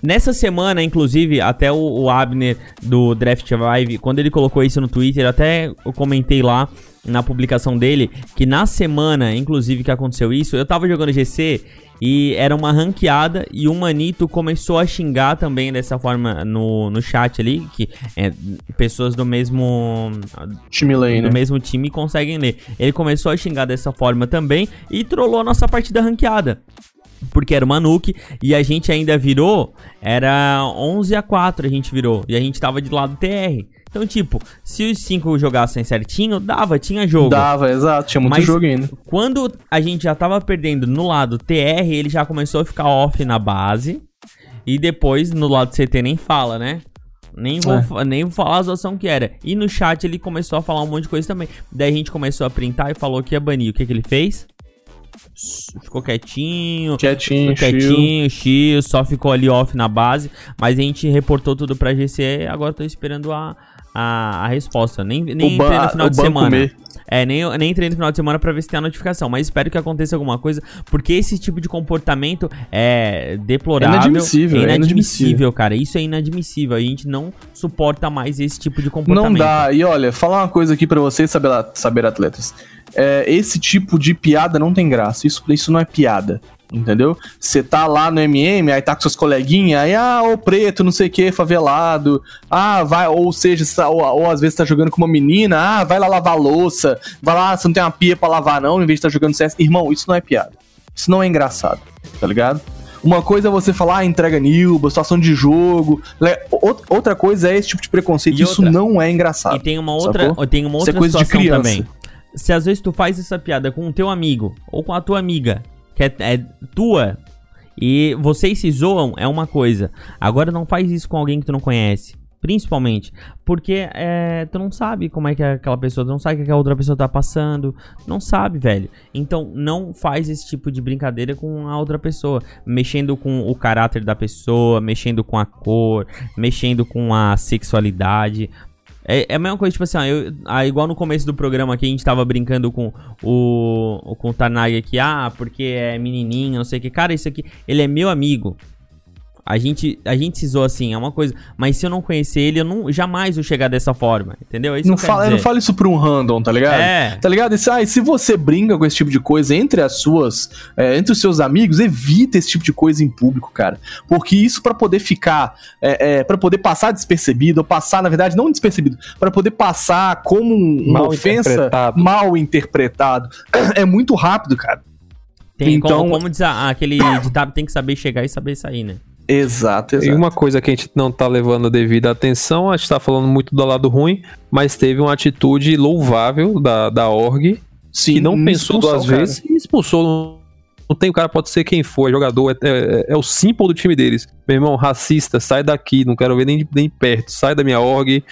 Nessa semana, inclusive, até o, o Abner do Draft Vive, quando ele colocou isso no Twitter, até eu comentei lá na publicação dele que na semana, inclusive, que aconteceu isso, eu tava jogando GC e era uma ranqueada e o Manito começou a xingar também dessa forma no, no chat ali, que é, pessoas do mesmo Time lane, do né? mesmo time conseguem ler. Ele começou a xingar dessa forma também e trollou a nossa partida ranqueada. Porque era uma nuke e a gente ainda virou, era 11 a 4 a gente virou. E a gente tava de lado TR. Então tipo, se os cinco jogassem certinho, dava, tinha jogo. Dava, exato, tinha muito Mas- jogo ainda. Quando a gente já tava perdendo no lado TR, ele já começou a ficar off na base. E depois, no lado CT, nem fala, né? Nem vou, É. nem vou falar a situação que era. E no chat ele começou a falar um monte de coisa também. Daí a gente começou a printar e falou que ia banir. O que, que ele fez? Ficou quietinho. Quietinho, Ficou quietinho, chill, só ficou ali off na base. Mas a gente reportou tudo pra GC agora tô esperando a, a, a resposta. Nem, nem O entrei no final de semana. É, nem, nem entrei no final de semana pra ver se tem a notificação, mas espero que aconteça alguma coisa, porque esse tipo de comportamento é deplorável. É inadmissível, é é inadmissível, cara. Isso é inadmissível. A gente não suporta mais esse tipo de comportamento. Não dá. E olha, falar uma coisa aqui pra vocês, saber, saber atletas. É, esse tipo de piada não tem graça. Isso, isso não é piada. Entendeu? Você tá lá no MM, aí tá com seus coleguinhas, aí, ah, ô preto, não sei o que, favelado. Ah, vai, ou seja, tá- ou, ou às vezes tá jogando com uma menina, ah, vai lá lavar louça, vai lá, você não tem uma pia pra lavar, não, em vez de estar jogando CS. Irmão, isso não é piada. Isso não é engraçado, tá ligado? Uma coisa é você falar, ah, entrega Nilba, situação de jogo. Outra coisa é esse tipo de preconceito. E Isso outra- não é engraçado. E tem uma outra, Sacou? tem uma Isso é outra coisa de situação criança. também. Se às vezes tu faz essa piada com o teu amigo ou com a tua amiga, que é, é tua, e vocês se zoam, é uma coisa. Agora não faz isso com alguém que tu não conhece. Principalmente. Porque é, tu não sabe como é que é aquela pessoa, tu não sabe o que a outra pessoa tá passando. Não sabe, velho. Então não faz esse tipo de brincadeira com a outra pessoa. Mexendo com o caráter da pessoa, mexendo com a cor, mexendo com a sexualidade. É, é a mesma coisa, tipo assim, ó, eu, ah, igual no começo do programa aqui, a gente tava brincando com o, com o Tarnag aqui, ah, porque é menininho, não sei o que. Cara, isso aqui, ele é meu amigo. A gente, a gente se zoa assim, é uma coisa. Mas se eu não conhecer ele, eu não, jamais vou chegar dessa forma, entendeu? É isso Não fala, dizer. não fala isso pra um random, tá ligado? É. Tá ligado? E se, ah, e se você brinca com esse tipo de coisa entre as suas, é, entre os seus amigos, evita esse tipo de coisa em público, cara. Porque isso pra poder ficar, é, é, para poder passar despercebido, ou passar, na verdade, não despercebido, pra poder passar como um- uma Mal ofensa interpretado. mal interpretado, é muito rápido, cara. Tem, então- como, como diz aquele ditado, tem que saber chegar e saber sair, né? Exato, E exato. uma coisa que a gente não tá levando a devida atenção, a gente tá falando muito do lado ruim, mas teve uma atitude louvável da, da org, Sim, que não pensou duas vezes e expulsou. Não, não tem, o cara pode ser quem for, é jogador, é, é, é o símbolo do time deles. Meu irmão, racista, sai daqui, não quero ver nem, nem perto, sai da minha org,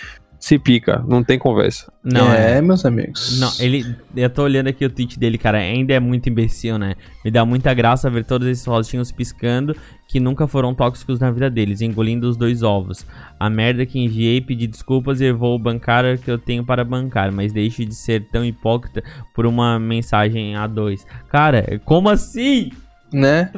se pica, não tem conversa. Não, é. é, meus amigos. Não, ele. Eu tô olhando aqui o tweet dele, cara. Ainda é muito imbecil, né? Me dá muita graça ver todos esses rostinhos piscando que nunca foram tóxicos na vida deles, engolindo os dois ovos. A merda que enviei, pedi desculpas e eu vou bancar o que eu tenho para bancar, mas deixe de ser tão hipócrita por uma mensagem A2. Cara, como assim? Né?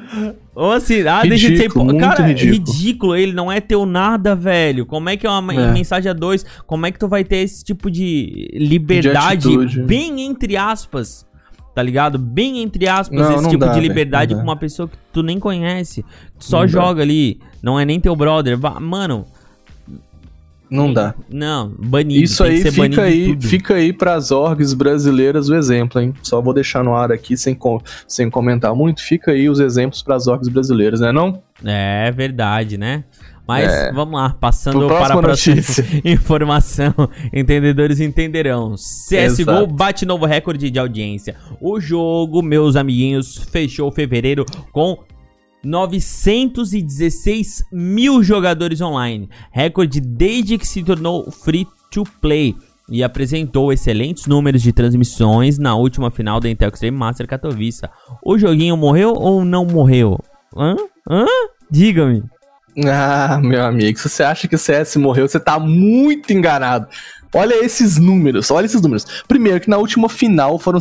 Ou assim, ah, deixa de ser Ridículo, Cara, ridículo. ridículo. Ele não é teu nada, velho. Como é que é uma É. mensagem a dois? Como é que tu vai ter esse tipo de liberdade, atitude. bem entre aspas? Tá ligado? Bem entre aspas, Não, esse não tipo dá, de liberdade com dá. uma pessoa que tu nem conhece. Tu só Não dá. joga ali. Não é nem teu brother. Mano, Não dá. não, banido. Isso aí fica aí, fica aí pras orgs brasileiras o exemplo, hein? Só vou deixar no ar aqui sem, com- sem comentar muito. Fica aí os exemplos pras orgs brasileiras, né não? É verdade, né? Mas vamos lá, passando para a próxima próxima notícia. informação. Entendedores entenderão. CSGO Exato. bate novo recorde de audiência. O jogo, meus amiguinhos, fechou fevereiro com 916 mil jogadores online. Recorde desde que se tornou free to play. E apresentou excelentes números de transmissões na última final da Intel Extreme Master Katowice. O joguinho morreu ou não morreu? Hã? Hã? Diga-me. Ah, meu amigo, se você acha que o CS morreu, você tá muito enganado. Olha esses números, olha esses números. Primeiro, que na última final foram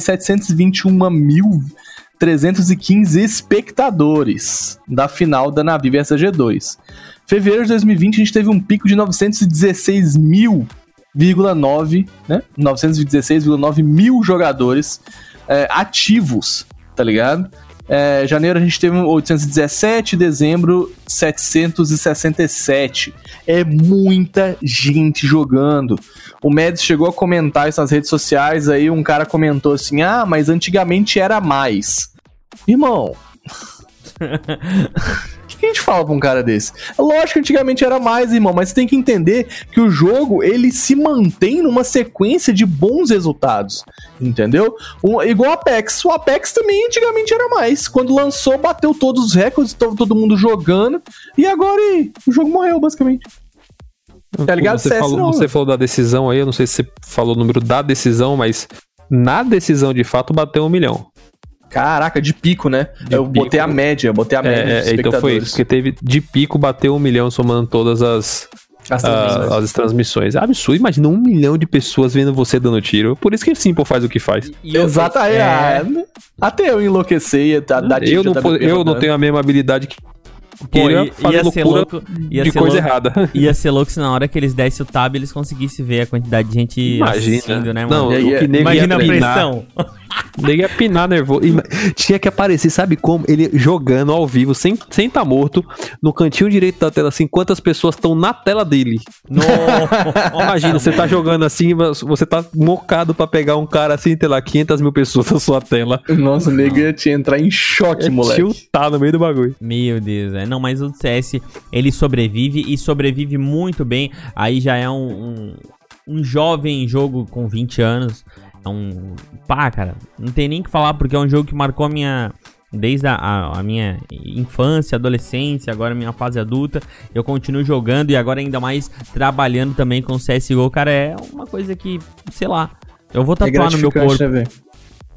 721.315 espectadores da final da Navi vs G2. Fevereiro de 2020, a gente teve um pico de 916 mil,9, né? 916,9 mil jogadores é, ativos, tá ligado? É, janeiro a gente teve 817, dezembro 767. É muita gente jogando. O Mads chegou a comentar isso nas redes sociais, aí um cara comentou assim: "Ah, mas antigamente era mais". Irmão, que a gente fala pra um cara desse? Lógico que antigamente era mais, irmão, mas você tem que entender que o jogo, ele se mantém numa sequência de bons resultados, entendeu? Um- igual o Apex. O Apex também antigamente era mais. Quando lançou, bateu todos os recordes, tava todo mundo jogando, e agora e, o jogo morreu, basicamente. Tá ligado? Você, CS falou, não, você falou da decisão aí, eu não sei se você falou o número da decisão, mas na decisão de fato bateu um milhão. Caraca, de pico, né? De eu pico. botei a média, botei a média É, dos é, então foi isso, espectadores. porque teve de pico bateu um milhão somando todas as, As ah, transmissões. as transmissões. É absurdo, imagina um milhão de pessoas vendo você dando tiro. Por isso que o Simple faz o que faz. E Exato, é, ah, até eu enlouquecer, tá, da eu não, po- eu não tenho a mesma habilidade que Pô, ia, fazer ia ser loucura louco. Ia de ser coisa louco, errada. Ia ser louco se na hora que eles dessem o tab eles conseguissem ver a quantidade de gente Imagina. assistindo, né, Não, mano? Aí, o que nego Imagina a ia pressão. Nego ia pinar nervoso. Ima- Tinha que aparecer, sabe como? Ele jogando ao vivo, sem sem tá morto, no cantinho direito da tela, assim, quantas pessoas estão na tela dele. No... Imagina, você tá jogando assim, você tá mocado pra pegar um cara assim, sei lá, 500 mil pessoas na sua tela. Nossa, o nego ia te entrar em choque, É moleque. tiltar no meio do bagulho. Meu Deus, é. Não, mas o CS, ele sobrevive e sobrevive muito bem. Aí já é um, um, um jovem jogo com 20 anos. É um. Pá, cara, não tem nem o que falar, porque é um jogo que marcou a minha. Desde a, a- a minha infância, adolescência, agora minha fase adulta. Eu continuo jogando e agora ainda mais trabalhando também com CSGO. Cara, é uma coisa que, sei lá. Eu vou É tatuar no meu corpo. né?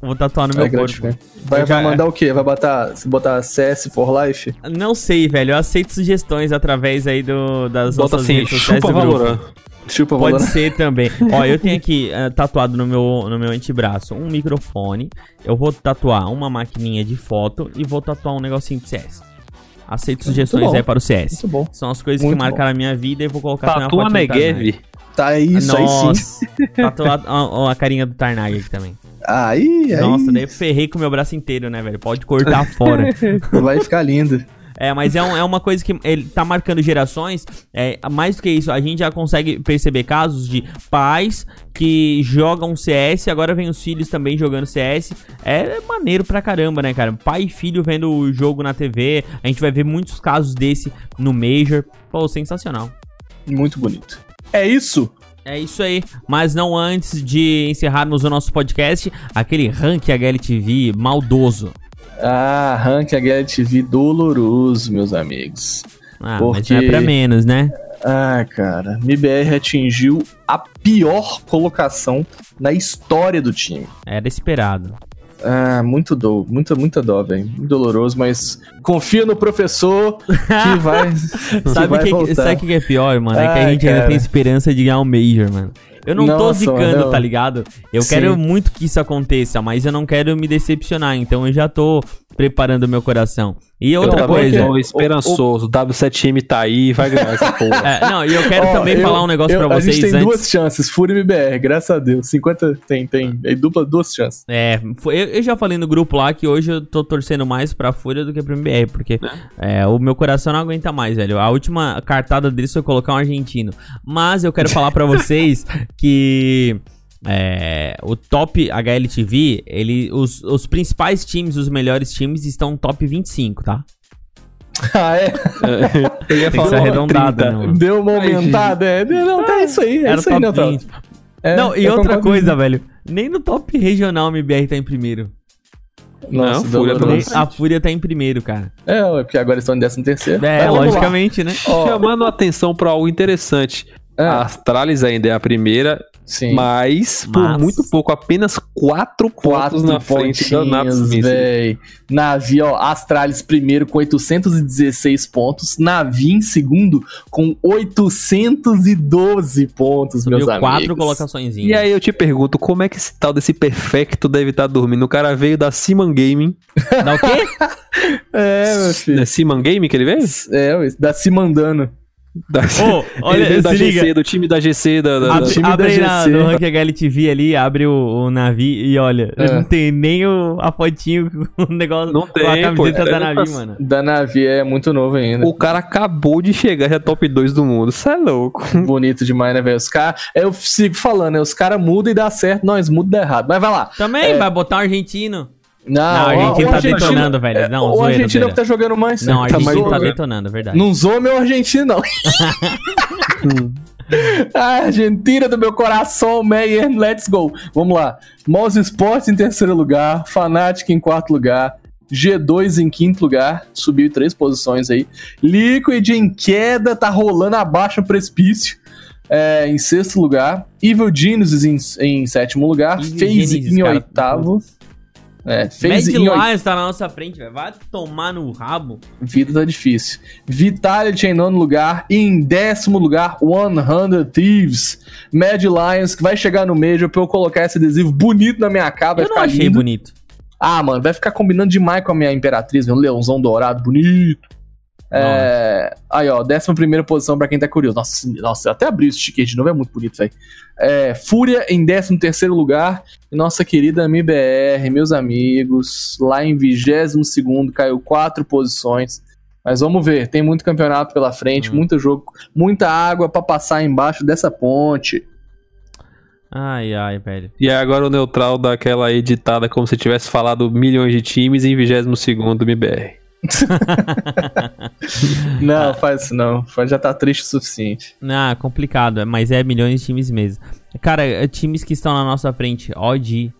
Vou tatuar no É meu corpo. gratificante. Vai, vai mandar o quê? Vai botar, botar CS for Life? Não sei, velho. Eu aceito sugestões através aí do, das Bota nossas assim, redes sociais chupa do. Valorant. Chupa Pode Valorant. ser também. Ó, eu tenho aqui eh, tatuado no meu, no meu antebraço um microfone. Eu vou tatuar uma maquininha de foto e vou tatuar um negocinho de CS. Aceito sugestões bom. aí para o CS. Muito bom. São as coisas Muito que marcaram a minha vida e vou colocar Tatua uma fotinha do Tarnag. Negev. Tá isso aí sim. Nossa, tatuar a, a carinha do Tarnag aqui também. Aí, aí. Nossa, daí eu ferrei com o meu braço inteiro, né, velho? Pode cortar fora. Vai ficar lindo. É, mas é, um- é uma coisa que ele tá marcando gerações. É, mais do que isso, a gente já consegue perceber casos de pais que jogam CS, agora vem os filhos também jogando CS. É maneiro pra caramba, né, cara? Pai e filho vendo o jogo na TV. A gente vai ver muitos casos desse no Major. Pô, sensacional. Muito bonito. É isso? É isso aí, mas não antes de encerrarmos o nosso podcast, aquele rank HLTV maldoso. Ah, Rank HLTV doloroso, meus amigos. Ah, Porque- mas não é pra menos, né? Ah, cara, MBR atingiu a pior colocação na história do time. Era esperado. Ah, muito dor, muita, muita dó, velho. Muito doloroso, mas confia no professor que vai, que Sabe o vai que, voltar. sabe o que é pior, mano? É que a gente ainda cara. tem esperança de ganhar um Major, mano. Eu não tô Nossa, zicando, não. tá ligado? Eu Sim. quero muito que isso aconteça, mas eu não quero me decepcionar, então eu já tô preparando meu coração. E outra Não, coisa. Tô esperançoso. O W7M tá aí, vai ganhar essa porra. É, não, e eu quero Ó, também eu- falar um negócio eu- pra A vocês gente tem antes. duas chances, Fúria e MBR, graças a Deus. 50 tem, tem. É dupla, duas chances. É, eu, eu já falei no grupo lá que hoje eu tô torcendo mais pra Fúria do que pro MBR, porque é, o meu coração não aguenta mais, velho. A última cartada deles foi colocar um argentino. Mas eu quero falar pra vocês que é, o top HLTV, ele, os, os principais times, os melhores times estão no top 25, tá? Ah, é? Eu ia Tem que ser arredondado, 30. né, mano? Deu uma aumentada, é. Não, tá isso aí, é Era isso aí, top né? 20. É, não, e outra coisa, velho. Nem no top regional o MBR tá em primeiro. Nossa, Não, Fúria. Nem- a Fúria tá em primeiro, cara. É, porque agora estão em 13 terceiro. É, Mas logicamente, né? Ó, Chamando a atenção pra algo interessante. É, A Astralis ainda é a primeira, sim. mas por Mas- muito pouco, apenas quatro pontos na frente da Missile. véi. Navi, ó, Astralis primeiro com 816 pontos. Navi em segundo com 812 pontos, meus Subiu amigos. quatro colocações. E aí eu te pergunto, como é que esse tal desse perfecto deve estar dormindo? O cara veio da Siman Gaming. Dá o quê? É, meu filho. É Siman Gaming que ele veio? É, se mandando. Da... Ele olha, da GC, liga. do time da GC, da, da- da- Abre, time da abre na, GC. no Rank HLTV ali, abre o, o Navi e olha, É. não tem nem o, a fotinho o negócio Não com a tem, camiseta pô, da é, Navi, tá- mano. Da Navi é muito novo ainda. O cara acabou de chegar, já é top 2 do mundo. Isso é louco. Bonito demais, né, velho? Os caras. Eu sigo falando, né? Os caras mudam e dá certo, nós muda e dá errado. Mas vai lá. Também É. vai botar um argentino. Não, a Argentina tá detonando, velho. Não, o zoeira, Argentina zoeira. que tá jogando mais. Não, a tá Argentina mais tá detonando, é verdade. Não zoa meu argentino, não. A Argentina do meu coração, man, let's go. Vamos lá. Mouse Sports em terceiro lugar, Fnatic em quarto lugar, G2 em quinto lugar, subiu três posições aí. Liquid em queda, tá rolando abaixo no precipício. é, em sexto lugar, Evil Geniuses em, em sétimo lugar, Evil FaZe em oitavo. É, em oitavo. Lions tá na nossa frente, velho. Vai tomar no rabo. Vida tá difícil. Vitality em nono lugar. E em décimo lugar, 100 Thieves. Mad Lions, que vai chegar no Major pra eu colocar esse adesivo bonito na minha. Vai Eu não achei lindo. bonito. Ah, mano, vai ficar combinando demais com a minha Imperatriz, meu leãozão dourado, bonito. É... Aí, ó, décima primeira posição pra quem tá curioso. Nossa, nossa, eu até abri esse sticker de novo, é muito bonito, velho. É, Fúria em décimo terceiro lugar. E nossa querida MBR, meus amigos, lá em vigésimo segundo, caiu quatro posições. Mas vamos ver, tem muito campeonato pela frente, Hum. muito jogo, muita água pra passar embaixo dessa ponte. Ai, ai, velho. E aí agora o neutral daquela editada como se tivesse falado milhões de times em 22 segundo MBR. Não, faz isso não, já tá triste o suficiente. Não, complicado, mas é milhões de times mesmo. Cara, é times que estão na nossa frente. OG.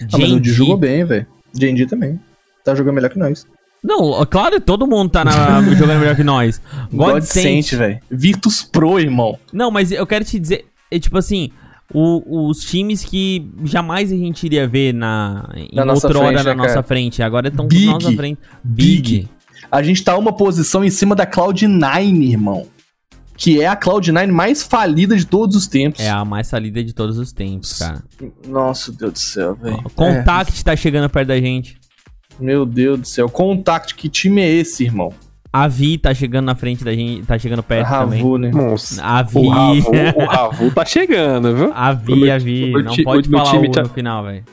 Ah, mas o. Di jogou bem, velho. Genji também. Tá jogando melhor que nós. Não, claro, todo mundo tá na, jogando melhor que nós. God, God. Saint, velho. Virtus Pro, irmão. Não, mas eu quero te dizer, é tipo assim, o- os times que jamais a gente iria ver na, em Na outrora frente, na né, nossa cara? frente. Agora estão Big. na nossa frente. Big. A gente tá uma posição em cima da Cloud9, irmão. Que é a Cloud9 mais falida de todos os tempos. É a mais salida de todos os tempos, cara. Nossa, Deus do céu, velho. Contact tá chegando perto da gente. É, meu Deus do céu. Contact, que time é esse, irmão? A Vi tá chegando na frente da gente, tá chegando perto também. Ravu, né? Nossa. A Vi. O Ravu, o Ravu tá chegando, viu? A Vi, a Vi. Não pode o falar time o tá- no final, velho.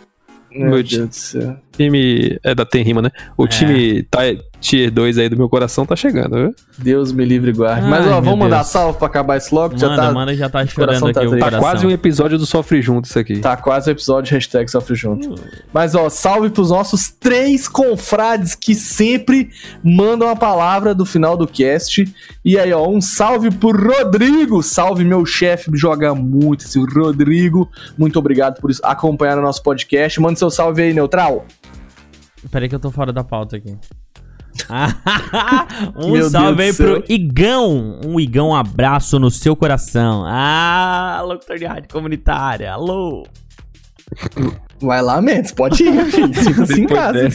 Meu Meu Deus do céu. Time é da Tem Rima, né? O É. time tá, tier 2 aí do meu coração tá chegando, viu? Deus me livre e guarde. Ai, Mas, ó, vamos mandar Deus. salve pra acabar esse logo. que já Manda, tá, manda já tá o coração chorando tá aqui o triste. Tá quase um episódio do Sofre Junto isso aqui. Tá quase o episódio, hashtag sofre junto. Hum. Mas, ó, salve pros nossos três confrades que sempre mandam a palavra do final do cast. E aí, ó, um salve pro Rodrigo. Salve, meu chefe, joga muito esse Rodrigo. Muito obrigado por acompanhar o nosso podcast. Manda seu salve aí, Neutral. Peraí que eu tô fora da pauta aqui. um Meu salve Deus aí pro Igão. Um Igão abraço no seu coração. Ah, locutor de rádio comunitária. Alô. Vai lá, Mendes, pode ir, filho. Sinta-se em casa.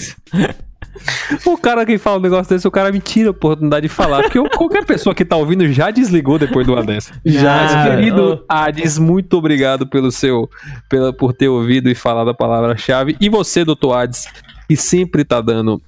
O cara que fala um negócio desse, o cara me tira a oportunidade de falar. Porque eu- qualquer pessoa que tá ouvindo já desligou depois de uma dessa. Já, Mas, Ah, querido Ades, muito obrigado pelo seu, pela, por ter ouvido e falado a palavra-chave. E você, doutor Ades, que sempre tá dando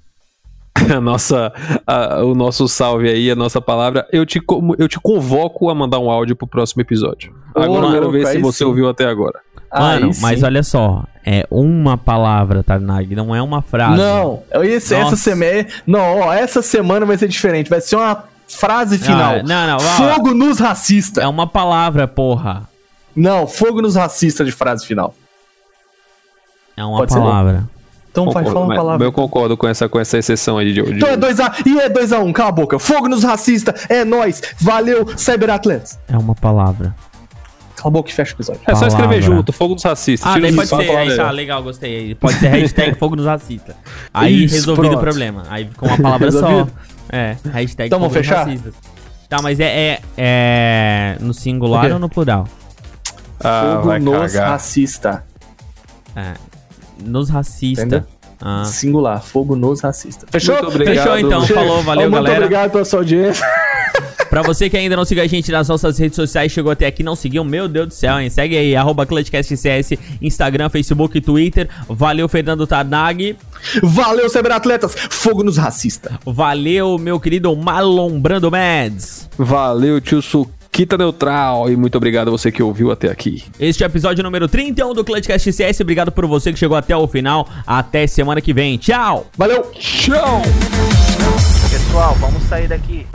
a nossa, a- o nosso salve aí, a nossa palavra, eu te, eu te convoco a mandar um áudio pro próximo episódio. Agora eu quero ver se você sim. ouviu até agora. Mano, mas olha só. É uma palavra, Tarnag. Não é uma frase. Não, esse, essa semana. Não, ó, essa semana vai ser diferente. Vai ser uma frase final. Ah, não, não, ó. Fogo nos racistas. É uma palavra, porra. Não, fogo nos racistas de frase final. É uma Pode ser? palavra. Então vai Concordo, falar uma mas palavra. Eu concordo com essa, com essa exceção aí de, de Então é 2x. E é 2x1, cala a boca. Fogo nos racistas, é nóis. Valeu, Cyberatletas. É uma palavra. Cala a boca e fecha o episódio. É só escrever junto, fogo dos racistas. Ah, daí pode ser. Aí, dentro. tá, legal, gostei. Pode ser hashtag fogo nos racistas. Aí Isso, resolvido pronto. o problema. Aí com uma palavra só. É, hashtag Então, vamos fogo nos fechar? racistas. Tá, mas é, é, é no singular ou no plural? Ah, Fogo vai nos cagar. racistas. É, nos racistas. Entendeu? Ah. Singular, fogo nos racistas. Fechou? Muito obrigado. Fechou então, Chega. falou, valeu Muito galera. obrigado pela sua audiência. Pra você que ainda não siga a gente nas nossas redes sociais, chegou até aqui, não seguiu, meu Deus do céu, hein? Segue aí, arroba ClutchCastCS, Instagram, Facebook, Twitter. Valeu, Fernando Tarnag. Valeu, Cyberatletas. Fogo nos racistas. Valeu, meu querido Marlon Brando Mads. Valeu, tio Suquita Neutral. E muito obrigado a você que ouviu até aqui. Este é o episódio número 31 do Clutchcast CS. Obrigado por você que chegou até o final. Até semana que vem. Tchau! Valeu. Tchau! Pessoal, vamos sair daqui.